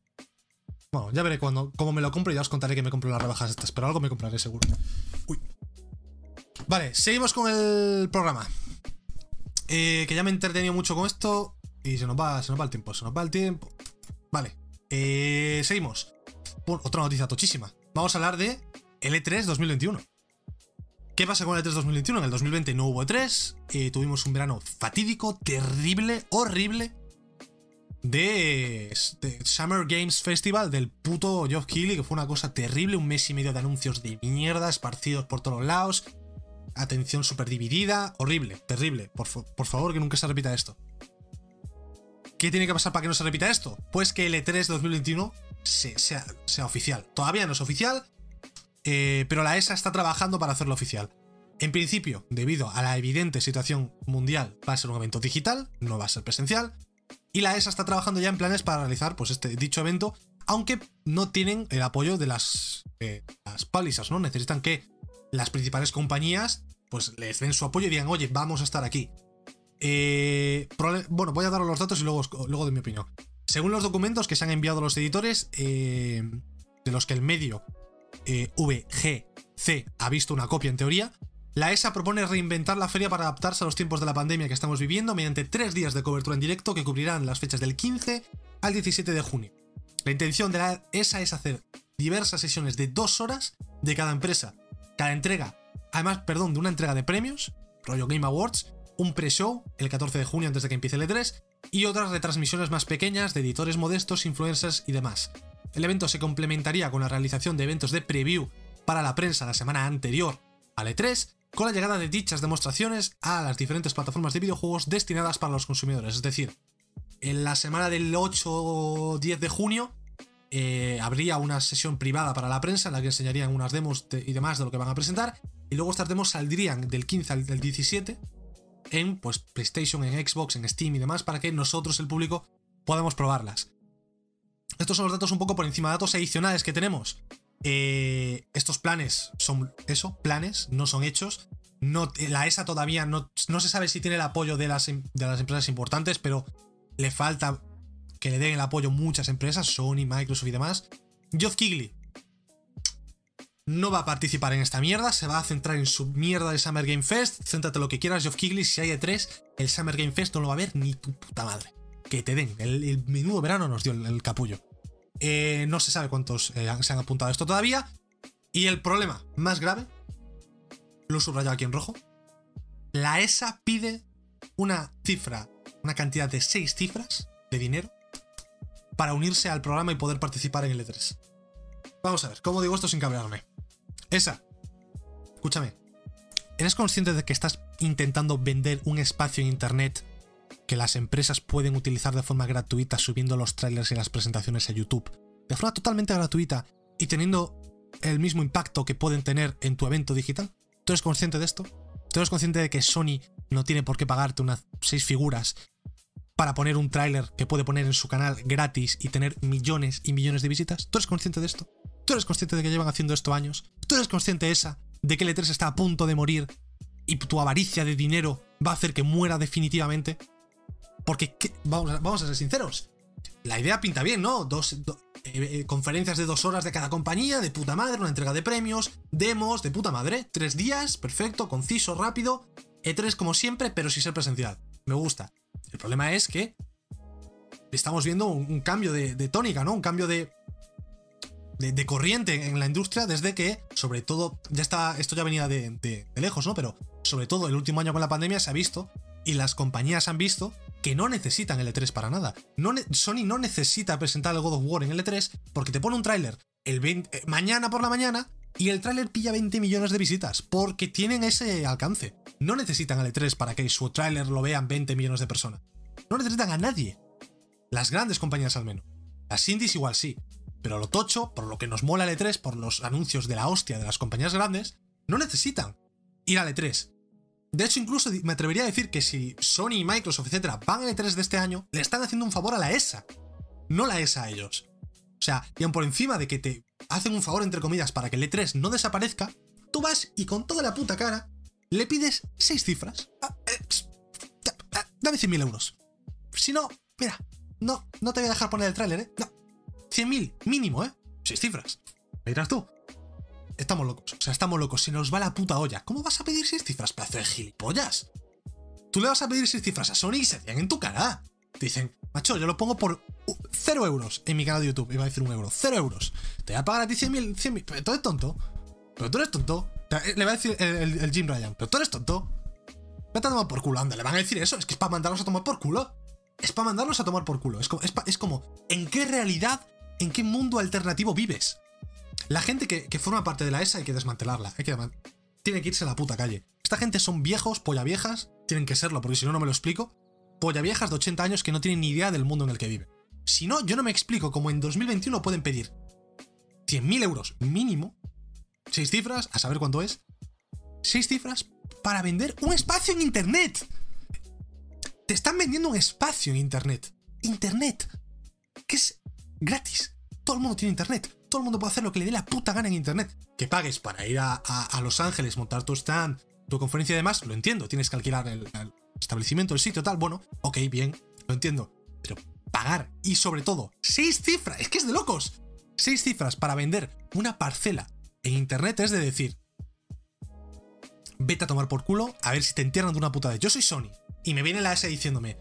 Bueno, ya veré cuando, cómo me lo compro y ya os contaré que me compro las rebajas estas. Pero algo me compraré seguro. Uy. Vale, seguimos con el programa. Eh, que ya me he entretenido mucho con esto. Y se nos va, se nos va el tiempo. Se nos va el tiempo. Vale. Eh, seguimos. otra noticia tochísima. Vamos a hablar de L3 2021. ¿Qué pasa con el E3 2021? En el 2020 no hubo E3, eh, tuvimos un verano fatídico, terrible, horrible de, Summer Games Festival del puto Geoff Keighley, que fue una cosa terrible, un mes y medio de anuncios de mierda esparcidos por todos lados, atención súper dividida, horrible, terrible, por, favor que nunca se repita esto. ¿Qué tiene que pasar para que no se repita esto? Pues que el E3 2021 sea, oficial. Todavía no es oficial, eh, pero la ESA está trabajando para hacerlo oficial. En principio, debido a la evidente situación mundial, va a ser un evento digital, no va a ser presencial, y la ESA está trabajando ya en planes para realizar pues, este dicho evento, aunque no tienen el apoyo de las, eh, las publishers, ¿no? Necesitan que las principales compañías pues les den su apoyo y digan, oye, vamos a estar aquí. Eh, bueno, voy a daros los datos y luego, luego de mi opinión. Según los documentos que se han enviado a los editores, de los que el medio eh, VGC ha visto una copia en teoría, la ESA propone reinventar la feria para adaptarse a los tiempos de la pandemia que estamos viviendo mediante tres días de cobertura en directo que cubrirán las fechas del 15 al 17 de junio. La intención de la ESA es hacer diversas sesiones de dos horas de cada empresa, cada entrega, además, perdón, de una entrega de premios, rollo Game Awards, un pre-show el 14 de junio antes de que empiece el E3 y otras retransmisiones más pequeñas de editores modestos, influencers y demás. El evento se complementaría con la realización de eventos de preview para la prensa la semana anterior al E3, con la llegada de dichas demostraciones a las diferentes plataformas de videojuegos destinadas para los consumidores. Es decir, en la semana del 8 o 10 de junio eh, habría una sesión privada para la prensa en la que enseñarían unas demos y demás de lo que van a presentar. Y luego estas demos saldrían del 15 al 17 en pues, PlayStation, en Xbox, en Steam y demás para que nosotros, el público, podamos probarlas. Estos son los datos un poco por encima, datos adicionales que tenemos. Eh, estos planes son eso, planes, no son hechos. No, la ESA todavía no, no se sabe si tiene el apoyo de las, de las empresas importantes, pero le falta que le den el apoyo muchas empresas, Sony, Microsoft y demás. Geoff Kigley no va a participar en esta mierda, se va a centrar en su mierda de Summer Game Fest. Céntrate lo que quieras, Geoff Kigley, si hay E3, el Summer Game Fest no lo va a ver ni tu puta madre. Que te den, el, menudo verano nos dio el, capullo. Eh, no se sabe cuántos eh, se han apuntado a esto todavía. Y el problema más grave, lo subrayado aquí en rojo, la ESA pide una cifra, una cantidad de 6 cifras de dinero para unirse al programa y poder participar en el E3. Vamos a ver, ¿cómo digo esto sin cabrearme? Esa, escúchame, ¿eres consciente de que estás intentando vender un espacio en Internet que las empresas pueden utilizar de forma gratuita subiendo los trailers y las presentaciones a YouTube? De forma totalmente gratuita y teniendo el mismo impacto que pueden tener en tu evento digital. ¿Tú eres consciente de esto? ¿Tú eres consciente de que Sony no tiene por qué pagarte unas seis figuras para poner un tráiler que puede poner en su canal gratis y tener millones y millones de visitas? ¿Tú eres consciente de esto? ¿Tú eres consciente de que llevan haciendo esto años? ¿Tú eres consciente esa de que el E3 está a punto de morir y tu avaricia de dinero va a hacer que muera definitivamente? Porque, vamos, a, ser sinceros, la idea pinta bien, ¿no? Dos, eh, eh, conferencias de dos horas de cada compañía, de puta madre, una entrega de premios, demos, de puta madre. Tres días, perfecto, conciso, rápido. E3 como siempre, pero sin ser presencial. Me gusta. El problema es que estamos viendo un, cambio de, tónica, ¿no? Un cambio de, de, corriente en la industria desde que, sobre todo, ya está, esto ya venía de, lejos, ¿no? Pero sobre todo el último año con la pandemia se ha visto y las compañías han visto que no necesitan el E3 para nada. Sony no necesita presentar el God of War en el E3 porque te pone un tráiler eh, mañana por la mañana y el tráiler pilla 20 millones de visitas porque tienen ese alcance. No necesitan al E3 para que su tráiler lo vean 20 millones de personas. No necesitan a nadie. Las grandes compañías al menos. Las indies igual sí. Pero lo tocho, por lo que nos mola el E3, por los anuncios de la hostia de las compañías grandes, no necesitan ir al E3. De hecho, incluso me atrevería a decir que si Sony, Microsoft, etcétera, van al E3 de este año, le están haciendo un favor a la ESA. No la ESA a ellos. O sea, y aun por encima de que te hacen un favor, entre comillas, para que el E3 no desaparezca, tú vas y con toda la puta cara le pides seis cifras. Ah, eh, dame 100.000 euros. Si no, mira, no, no te voy a dejar poner el tráiler, ¿eh? No. 100.000, mínimo, ¿eh? Seis cifras. Me dirás tú. Estamos locos. O sea, estamos locos. Se nos va la puta olla. ¿Cómo vas a pedir seis cifras para hacer gilipollas? Tú le vas a pedir seis cifras a Sony y se hacían en tu cara. Dicen, macho, yo lo pongo por 0 euros en mi canal de YouTube. Iba a decir un euro. 0 euros. Te voy a pagar a ti 100.000. 100 pero tú eres tonto. Pero tú eres tonto. Le va a decir el, Jim Ryan. Pero tú eres tonto. Vete a tomar por culo, anda. Le van a decir eso. Es que es para mandarlos a tomar por culo. Es para mandarlos a tomar por culo. Es como, es, como, ¿en qué realidad, en qué mundo alternativo vives? La gente que, forma parte de la ESA hay que desmantelarla. Hay que, tiene que irse a la puta calle. Esta gente son viejos, polla viejas. Tienen que serlo, porque si no, no me lo explico. Polla viejas de 80 años que no tienen ni idea del mundo en el que viven. Si no, yo no me explico cómo en 2021 pueden pedir 100.000 euros mínimo, 6 cifras, a saber cuánto es, 6 cifras para vender un espacio en Internet. Te están vendiendo un espacio en Internet. Internet. Que es gratis. Todo el mundo tiene Internet. Todo el mundo puede hacer lo que le dé la puta gana en Internet. Que pagues para ir a, Los Ángeles, montar tu stand, tu conferencia y demás, lo entiendo. Tienes que alquilar el, establecimiento, el sitio, tal. Bueno, ok, bien, lo entiendo. Pero pagar y sobre todo, seis cifras, es que es de locos. Seis cifras para vender una parcela en internet es de decir, vete a tomar por culo a ver si te entierran de una puta vez. Yo soy Sony y me viene la S diciéndome,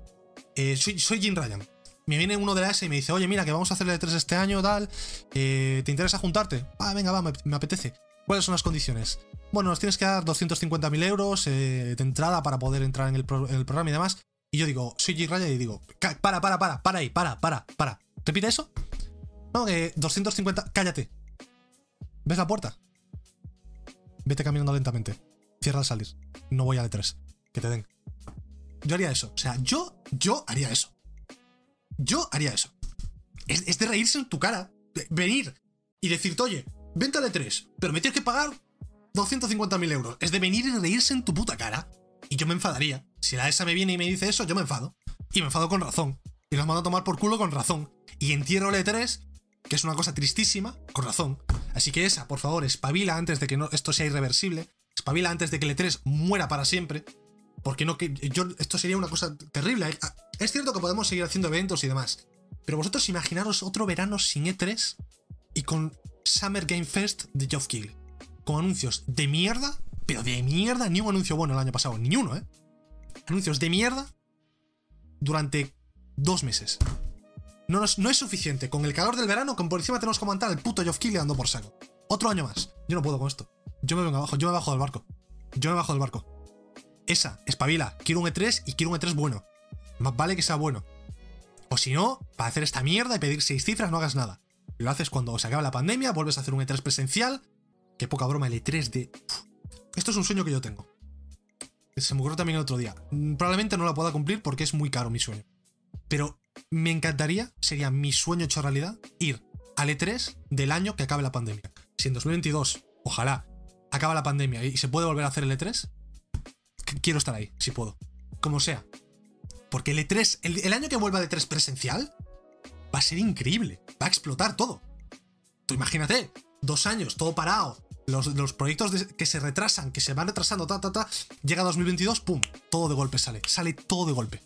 eh, soy Jim Ryan. Me viene uno de la S y me dice, oye, mira, que vamos a hacerle de 3 este año, tal. Eh, ¿Te interesa juntarte? Ah, venga, va, me, apetece. ¿Cuáles son las condiciones? Bueno, nos tienes que dar 250.000 euros eh, de entrada para poder entrar en el, el programa y demás. Y yo digo, soy G-Raya y digo, "Ca- para, para, para, para ahí, para, para, para. ¿Repite eso? No, que 250. Cállate. ¿Ves la puerta? Vete caminando lentamente. Cierra al salir. No voy al E3. Que te den. Yo haría eso. O sea, yo, yo haría eso. Yo haría eso. Es, de reírse en tu cara. de venir y decirte, oye, vente al E3, pero me tienes que pagar 250.000 euros. Es de venir y reírse en tu puta cara. Y yo me enfadaría. Si la ESA me viene y me dice eso, yo me enfado. Y me enfado con razón. Y los mando a tomar por culo con razón. Y entierro el E3, que es una cosa tristísima, con razón. Así que esa, por favor, espabila antes de que no, esto sea irreversible. Espabila antes de que el E3 muera para siempre. Porque no que yo esto sería una cosa terrible. Es cierto que podemos seguir haciendo eventos y demás. Pero vosotros imaginaros otro verano sin E3 y con Summer Game Fest de Geoff. Con anuncios de mierda, pero de mierda, ni un anuncio bueno el año pasado, ni uno, ¿eh? Anuncios de mierda durante dos meses. No, nos- no es suficiente. Con el calor del verano, con por encima tenemos que aguantar el puto Geoff Keighley dando por saco. Otro año más. Yo no puedo con esto. Yo me vengo abajo, yo me bajo del barco. Yo me bajo del barco. Esa, espabila. Quiero un E3 y quiero un E3 bueno. Más vale que sea bueno. O si no, para hacer esta mierda y pedir seis cifras no hagas nada. Lo haces cuando se acaba la pandemia, vuelves a hacer un E3 presencial. Qué poca broma, el E3 de... Esto es un sueño que yo tengo. Se me ocurrió también el otro día. Mm, Probablemente no la pueda cumplir porque es muy caro mi sueño. Pero me encantaría, sería mi sueño hecho realidad, ir al E3 del año que acabe la pandemia. Si en 2022, ojalá, acaba la pandemia y se puede volver a hacer el E3, qu- quiero estar ahí, si puedo. Como sea. Porque el E3, el, año que vuelva el E3 presencial, va a ser increíble. Va a explotar todo. Tú imagínate, dos años, todo parado. Los, los proyectos de- que se retrasan, que se van retrasando, ta, ta, ta. Llega 2022, pum, todo de golpe sale. Sale todo de golpe.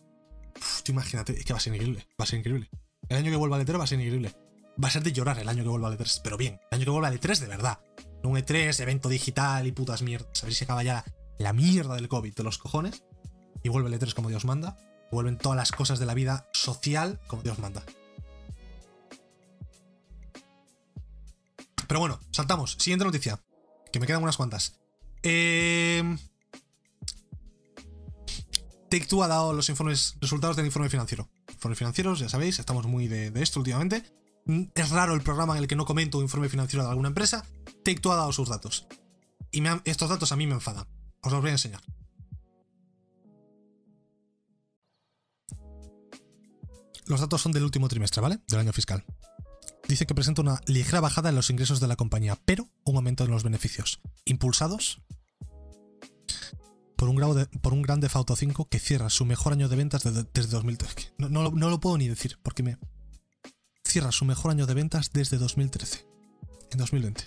Tú imagínate, es que va a ser increíble. Va a ser increíble. El año que vuelva al E3 va a ser increíble. Va a ser de llorar el año que vuelva al E3. Pero bien, el año que vuelva al E3 de verdad. Un E3, evento digital y putas mierdas. A ver si acaba ya la mierda del COVID de los cojones. Y vuelve el E3 como Dios manda. Vuelven todas las cosas de la vida social como Dios manda. Pero bueno, saltamos. Siguiente noticia. Que me quedan unas cuantas. Eh... Take Two ha dado los informes, resultados del informe financiero. Informes financieros, ya sabéis, estamos muy de, de esto últimamente. Mm, Es raro el programa en el que no comento un informe financiero de alguna empresa. Take Two ha dado sus datos. Y estos datos a mí me enfadan. Os los voy a enseñar. Los datos son del último trimestre, ¿vale? Del año fiscal. Dice que presenta una ligera bajada en los ingresos de la compañía, pero un aumento en los beneficios, impulsados por un, grado de- por un Theft Auto 5 que cierra su mejor año de ventas desde, desde 2013. No, no lo puedo ni decir, porque me... Cierra su mejor año de ventas desde 2013. En 2020.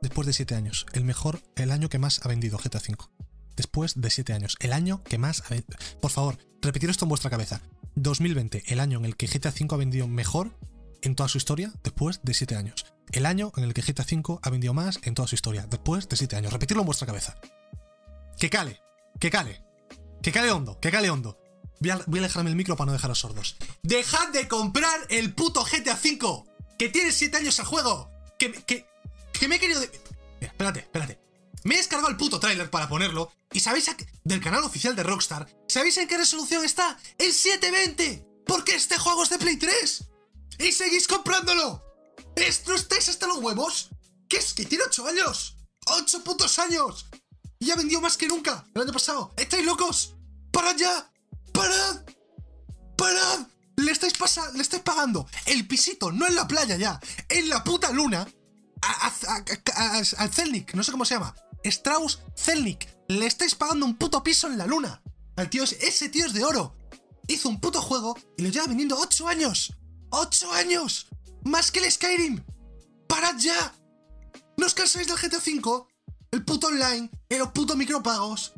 Después de 7 años. El mejor, el año que más ha vendido GTA 5. Después de 7 años. El año que más ha vendido... Por favor, repetir esto en vuestra cabeza. 2020, el año en el que GTA 5 ha vendido mejor en toda su historia después de 7 años. El año en el que GTA 5 ha vendido más en toda su historia después de 7 años. Repetirlo en vuestra cabeza. Que cale, que cale, que cale hondo, que cale hondo. Voy a, voy alejarme el micro para no dejaros sordos. ¡Dejad de comprar el puto GTA 5! ¡Que tiene 7 años el juego! ¡Que, que, que me he querido... Mira, espérate, espérate. Me he descargado el puto tráiler para ponerlo. ¿Y sabéis a del canal oficial de Rockstar? ¿Sabéis en qué resolución está? ¡En 720! Porque este juego es de Play 3. ¡Y seguís comprándolo! ¿Esto estáis hasta los huevos? ¿Qué es? ¿Que tiene 8 años? ¡8 putos años! Y ha vendido más que nunca el año pasado. ¿Estáis locos? ¡Parad ya! ¡Parad! ¡Parad! Le estáis, pasa le estáis pagando el pisito, no en la playa ya, en la puta luna, al Zelnik, no sé cómo se llama, Strauss Zelnik. Le estáis pagando un puto piso en la luna. Al tío, ese- tío es de oro. Hizo un puto juego y lo lleva vendiendo 8 años. ¡8 años! ¡Más que el Skyrim! ¡Parad ya! ¿No os cansáis del GTA V? El puto online, los putos micropagos.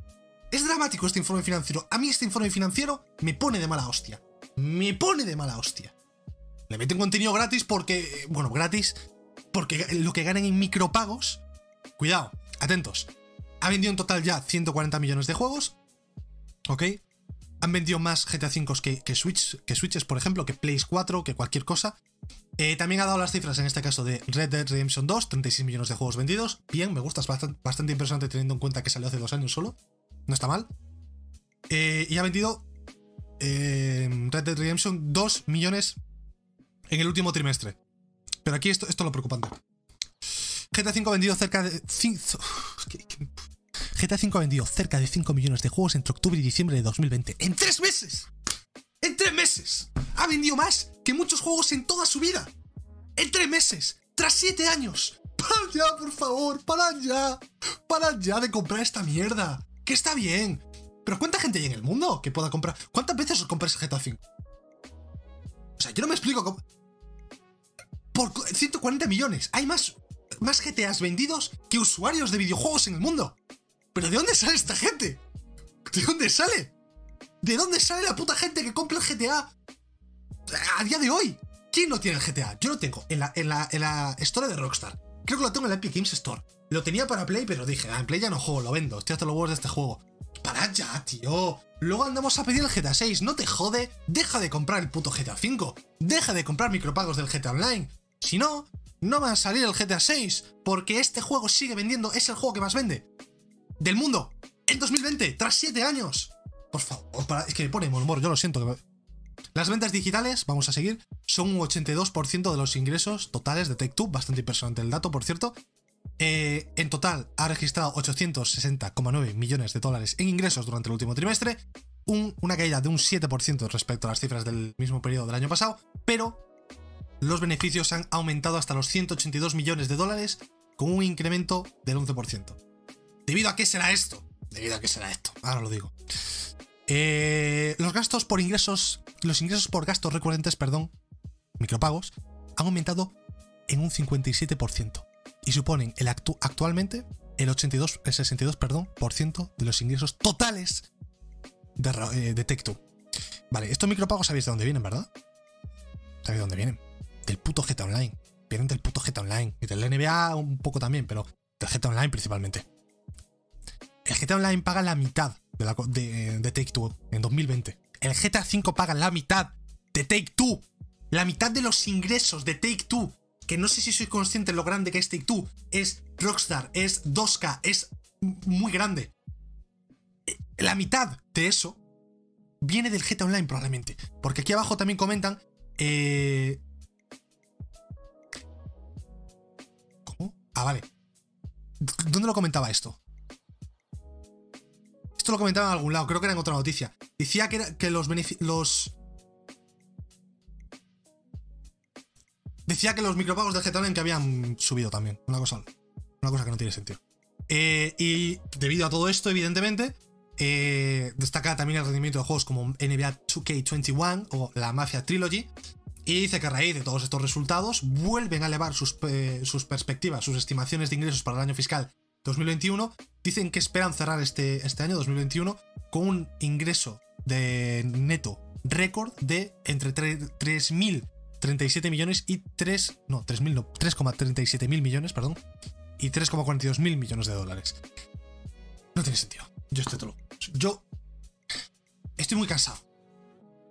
Es dramático este informe financiero. A mí este informe financiero me pone de mala hostia. Me pone de mala hostia. Le meten contenido gratis porque. Bueno, gratis. Porque lo que ganan en micropagos. Cuidado, atentos. Ha vendido en total ya 140 millones de juegos. ¿Ok? Han vendido más GTA V que, que, Switch, que Switches, por ejemplo, que Plays 4, que cualquier cosa. Eh, también ha dado las cifras en este caso de Red Dead Redemption 2, 36 millones de juegos vendidos. Bien, me gusta, es bastante, bastante impresionante teniendo en cuenta que salió hace dos años solo. No está mal. Eh, y ha vendido eh, Red Dead Redemption 2 millones en el último trimestre. Pero aquí esto, esto es lo preocupante. GTA V ha vendido cerca de. GTA [LAUGHS] V ha vendido cerca de 5 millones de juegos entre octubre y diciembre de 2020. ¡En tres meses! ¡En tres meses! Ha vendido más que muchos juegos en toda su vida. ¡En tres meses! ¡Tras siete años! [LAUGHS] ¡Para ya, por favor! ¡Para ya! ¡Para ya de comprar esta mierda! Que está bien. Pero ¿cuánta gente hay en el mundo que pueda comprar? ¿Cuántas veces os compráis GTA V? O sea, yo no me explico cómo. Por 140 millones. Hay más, más GTAs vendidos que usuarios de videojuegos en el mundo. ¿Pero de dónde sale esta gente? ¿De dónde sale? ¿De dónde sale la puta gente que compra el GTA a día de hoy? ¿Quién no tiene el GTA? Yo lo tengo en la, en la, en la Store de Rockstar. Creo que lo tengo en la Epic Games Store. Lo tenía para Play, pero dije, ah, en Play ya no juego, lo vendo. Estoy hasta los huevos de este juego. Para ya, tío. Luego andamos a pedir el GTA 6. No te jode. Deja de comprar el puto GTA 5. Deja de comprar micropagos del GTA Online. Si no, no va a salir el GTA 6. Porque este juego sigue vendiendo. Es el juego que más vende. Del mundo. En 2020. Tras 7 años. Por favor, es que pone humor. Yo lo siento. Las ventas digitales, vamos a seguir, son un 82% de los ingresos totales de Take-Two, bastante impresionante el dato, por cierto. Eh, en total ha registrado 860,9 millones de dólares en ingresos durante el último trimestre, una caída de un 7% respecto a las cifras del mismo periodo del año pasado, pero los beneficios han aumentado hasta los 182 millones de dólares con un incremento del 11%. ¿Debido a qué será esto? Debido a qué será esto, ahora lo digo. Eh, los gastos por ingresos, los ingresos por gastos recurrentes, perdón, micropagos, han aumentado en un 57% y suponen actualmente el 82, el 62, perdón, de los ingresos totales de, eh, de Vale, estos micropagos sabéis de dónde vienen, ¿verdad? ¿Sabéis de dónde vienen? Del puto GTA Online. Vienen del puto GTA Online. Y del NBA un poco también, pero del GTA Online principalmente. El GTA Online paga la mitad de, Take Two en 2020. El GTA V paga la mitad de Take Two. La mitad de los ingresos de Take Two. Que no sé si soy consciente de lo grande que es Take Two. Es Rockstar, es 2K, es muy grande. Eh, la mitad de eso viene del GTA Online probablemente. Porque aquí abajo también comentan... Eh... Ah, vale. ¿Dónde lo comentaba esto? Esto lo comentaba en algún lado, creo que era en otra noticia. Decía que, los los. Decía que los micropagos de GTA que habían subido también. Una cosa, una cosa que no tiene sentido. Eh, y debido a todo esto, evidentemente, eh, destaca también el rendimiento de juegos como NBA 2K21 o la Mafia Trilogy. Y dice que a raíz de todos estos resultados vuelven a elevar sus, sus perspectivas, sus estimaciones de ingresos para el año fiscal 2021, dicen que esperan cerrar este, este año 2021 con un ingreso de neto récord de entre 3.037 millones y 3, no, 3.000 no, 3,37 mil millones, perdón, y 3,42 mil millones de dólares. No tiene sentido. Yo estoy todo. Yo estoy muy cansado.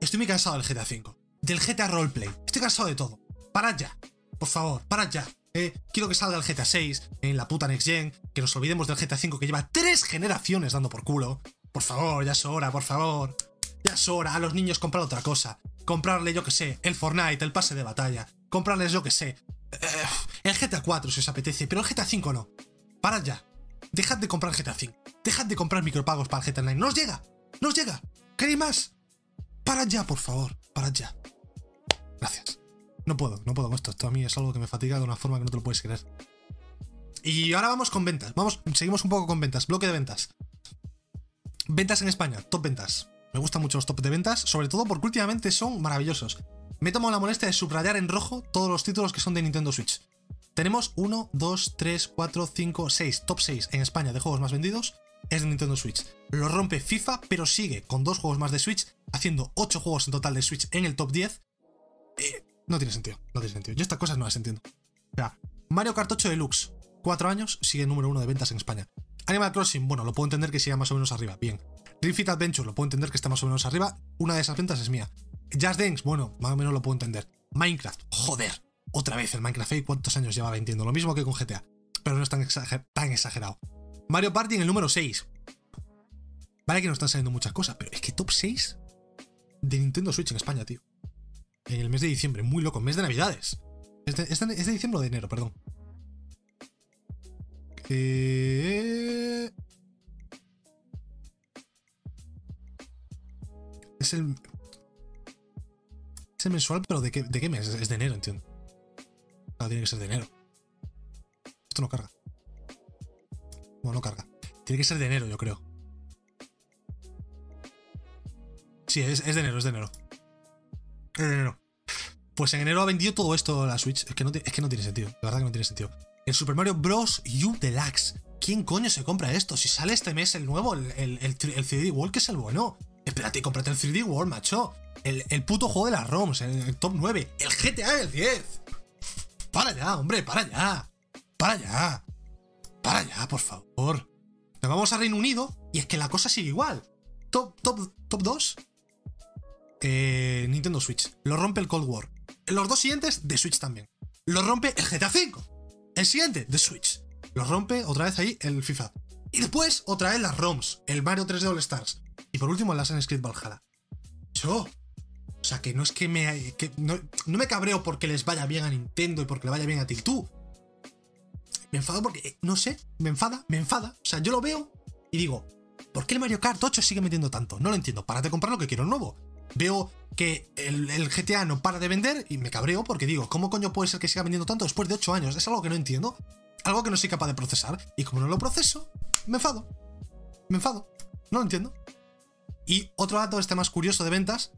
Estoy muy cansado del GTA V, del GTA Roleplay. Estoy cansado de todo. Parad ya. Por favor, parad ya. Eh, quiero que salga el GTA 6 en la puta Next Gen, que nos olvidemos del GTA 5 que lleva tres generaciones dando por culo. Por favor, ya es hora, por favor. Ya es hora a los niños comprar otra cosa. Comprarle, yo que sé, el Fortnite, el pase de batalla. Comprarles, yo que sé, eh, el GTA 4 si os apetece, pero el GTA 5 no. Parad ya. Dejad de comprar GTA 5. Dejad de comprar micropagos para el GTA Online. ¡No os llega! ¡No os llega! ¿Queréis más? Parad ya, por favor. Parad ya. Gracias. No puedo, no puedo con esto. Esto a mí es algo que me fatiga de una forma que no te lo puedes creer. Y ahora vamos con ventas. Vamos, seguimos un poco con ventas. Bloque de ventas. Ventas en España, top ventas. Me gustan mucho los top de ventas, sobre todo porque últimamente son maravillosos. Me tomo la molestia de subrayar en rojo todos los títulos que son de Nintendo Switch. Tenemos 1, 2, 3, 4, 5, 6, top 6 en España de juegos más vendidos es de Nintendo Switch. Lo rompe FIFA, pero sigue con dos juegos más de Switch, haciendo 8 juegos en total de Switch en el top 10. No tiene sentido, no tiene sentido. Yo estas cosas no las entiendo. O sea, Mario Kart 8 Deluxe, 4 años, sigue número 1 de ventas en España. Animal Crossing, bueno, lo puedo entender que siga más o menos arriba, bien. Ring Fit Adventure, lo puedo entender que está más o menos arriba, una de esas ventas es mía. Just Dance, bueno, más o menos lo puedo entender. Minecraft, joder, otra vez el Minecraft, ¿eh? ¿cuántos años lleva vendiendo? Lo mismo que con GTA, pero no es tan, tan exagerado. Mario Party en el número 6. Vale que no están saliendo muchas cosas, pero es que top 6 de Nintendo Switch en España, tío. En el mes de diciembre, muy loco, mes de Navidades. Es de, es de- diciembre o de enero, perdón. Es el. Es el mensual, pero ¿de qué, de qué mes? Es de enero, entiendo. Ah, tiene que ser de enero. Esto no carga. Bueno, no carga. Tiene que ser de enero, yo creo. Sí, es, es de enero, es de enero. Pues en enero ha vendido todo esto la Switch. Es que no, es que no tiene sentido. La verdad que no tiene sentido. El Super Mario Bros. U Deluxe. ¿Quién coño se compra esto? Si sale este mes el nuevo, el, el, el, tri- el 3D World, que es el bueno. Espérate, cómprate el 3D World, macho. El, el puto juego de las ROMs, el, el top 9. El GTA del 10. Para ya, hombre, para ya. Para ya. Para ya, por favor. Nos vamos a Reino Unido y es que la cosa sigue igual. Top, top, top 2. Eh, Nintendo Switch. Lo rompe el Cold War. Los dos siguientes, de Switch también. Lo rompe el GTA V. El siguiente, de Switch. Lo rompe otra vez ahí el FIFA. Y después, otra vez las ROMs. El Mario 3D All Stars. Y por último, el Assassin's Creed Valhalla. Yo. O sea, que no es que me. que no, no me cabreo porque les vaya bien a Nintendo y porque le vaya bien a Take-Two. Me enfado porque, eh, no sé, me enfada, me enfada. O sea, yo lo veo y digo, ¿por qué el Mario Kart 8 sigue metiendo tanto? No lo entiendo. Párate de comprar lo que quiero nuevo. Veo que el, GTA no para de vender y me cabreo porque digo, ¿cómo coño puede ser que siga vendiendo tanto después de 8 años? Es algo que no entiendo. Algo que no soy capaz de procesar. Y como no lo proceso, me enfado. Me enfado. No lo entiendo. Y otro dato este más curioso de ventas.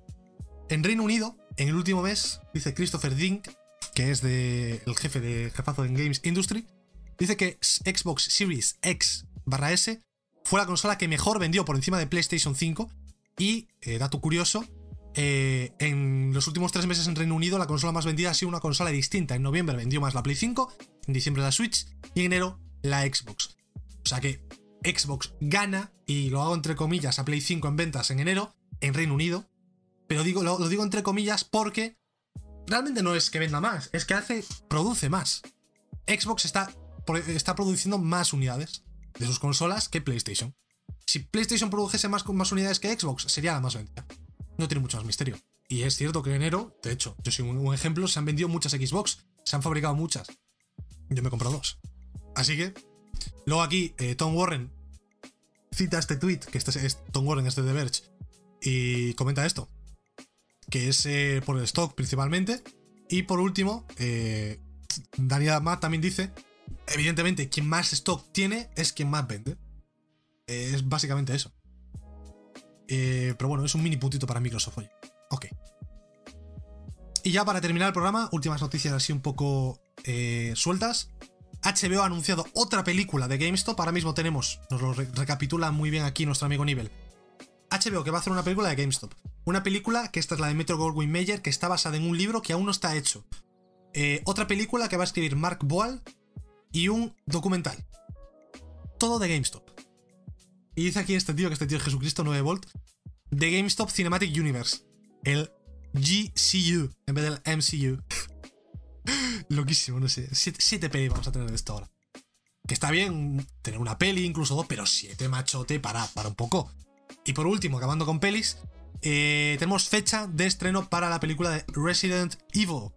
En Reino Unido, en el último mes, dice Christopher Dink, que es de, el jefe de jefazo en Games Industry, dice que Xbox Series X barra S fue la consola que mejor vendió por encima de PlayStation 5. Y, eh, dato curioso, eh, en los últimos tres meses en Reino Unido la consola más vendida ha sido una consola distinta. En noviembre vendió más la Play 5, en diciembre la Switch y en enero la Xbox. O sea que Xbox gana, y lo hago entre comillas, a Play 5 en ventas en enero, en Reino Unido. Pero digo, lo, digo entre comillas porque realmente no es que venda más, es que hace, produce más. Xbox está, está produciendo más unidades de sus consolas que PlayStation. Si PlayStation produjese más, más unidades que Xbox, sería la más vendida. No tiene mucho más misterio. Y es cierto que en enero, de hecho, yo soy un, ejemplo, se han vendido muchas Xbox, se han fabricado muchas. Yo me he comprado dos. Así que, luego aquí, eh, Tom Warren cita este tweet, que este es, Tom Warren, este de Verge, y comenta esto, que es eh, por el stock principalmente. Y por último, eh, Daniel Amat también dice, evidentemente, quien más stock tiene es quien más vende. Eh, es básicamente eso. Eh, pero bueno, es un mini puntito para Microsoft, oye. Ok. Y ya para terminar el programa, últimas noticias así un poco eh, sueltas. HBO ha anunciado otra película de GameStop. Ahora mismo tenemos, nos lo re- recapitula muy bien aquí nuestro amigo Nivel. HBO que va a hacer una película de GameStop. Una película que esta es la de Metro Goldwyn Mayer, que está basada en un libro que aún no está hecho. Eh, otra película que va a escribir Mark Boal y un documental. Todo de GameStop. Y dice aquí este tío, que este tío es Jesucristo 9 Volt, de GameStop Cinematic Universe. El GCU en vez del MCU. [LAUGHS] Loquísimo, no sé. Siete, siete pelis vamos a tener de esto ahora. Que está bien tener una peli, incluso dos, pero siete machote, para, para un poco. Y por último, acabando con pelis, eh, tenemos fecha de estreno para la película de Resident Evil.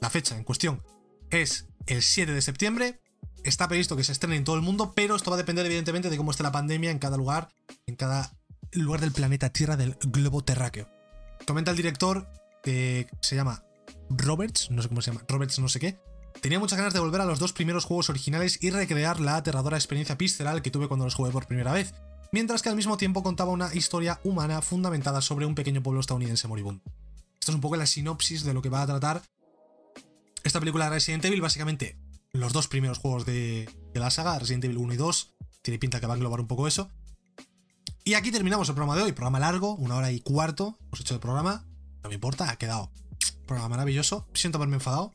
La fecha en cuestión es el 7 de septiembre. Está previsto que se estrene en todo el mundo, pero esto va a depender evidentemente de cómo esté la pandemia en cada lugar, en cada lugar del planeta Tierra del globo terráqueo. Comenta el director, que se llama Roberts, no sé cómo se llama, Roberts no sé qué. Tenía muchas ganas de volver a los dos primeros juegos originales y recrear la aterradora experiencia visceral que tuve cuando los jugué por primera vez, mientras que al mismo tiempo contaba una historia humana fundamentada sobre un pequeño pueblo estadounidense moribundo. Esto es un poco la sinopsis de lo que va a tratar esta película de Resident Evil, básicamente los dos primeros juegos de, la saga, Resident Evil 1 y 2, tiene pinta que va a englobar un poco eso. Y aquí terminamos el programa de hoy, programa largo, una hora y cuarto, hemos hecho el programa, no me importa, ha quedado un programa maravilloso, siento haberme enfadado,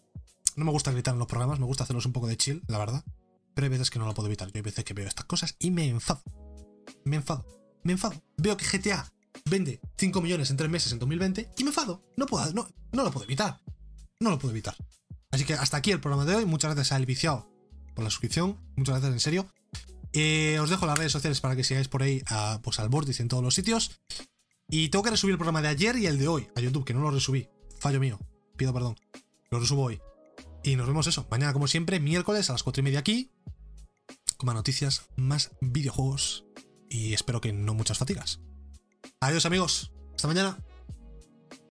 no me gusta gritar en los programas, me gusta hacerlos un poco de chill, la verdad, pero hay veces que no lo puedo evitar, yo hay veces que veo estas cosas y me enfado, me enfado, me enfado, veo que GTA vende 5 millones en 3 meses en 2020 y me enfado, no puedo, no, no lo puedo evitar, no lo puedo evitar. Así que hasta aquí el programa de hoy. Muchas gracias al viciado por la suscripción. Muchas gracias en serio. Eh, os dejo las redes sociales para que sigáis por ahí a, pues, al vórtice en todos los sitios. Y tengo que resubir el programa de ayer y el de hoy a YouTube, que no lo resubí. Fallo mío. Pido perdón. Lo resubo hoy. Y nos vemos eso. Mañana, como siempre, miércoles a las 4 y media aquí. Con más noticias, más videojuegos. Y espero que no muchas fatigas. Adiós amigos. Hasta mañana.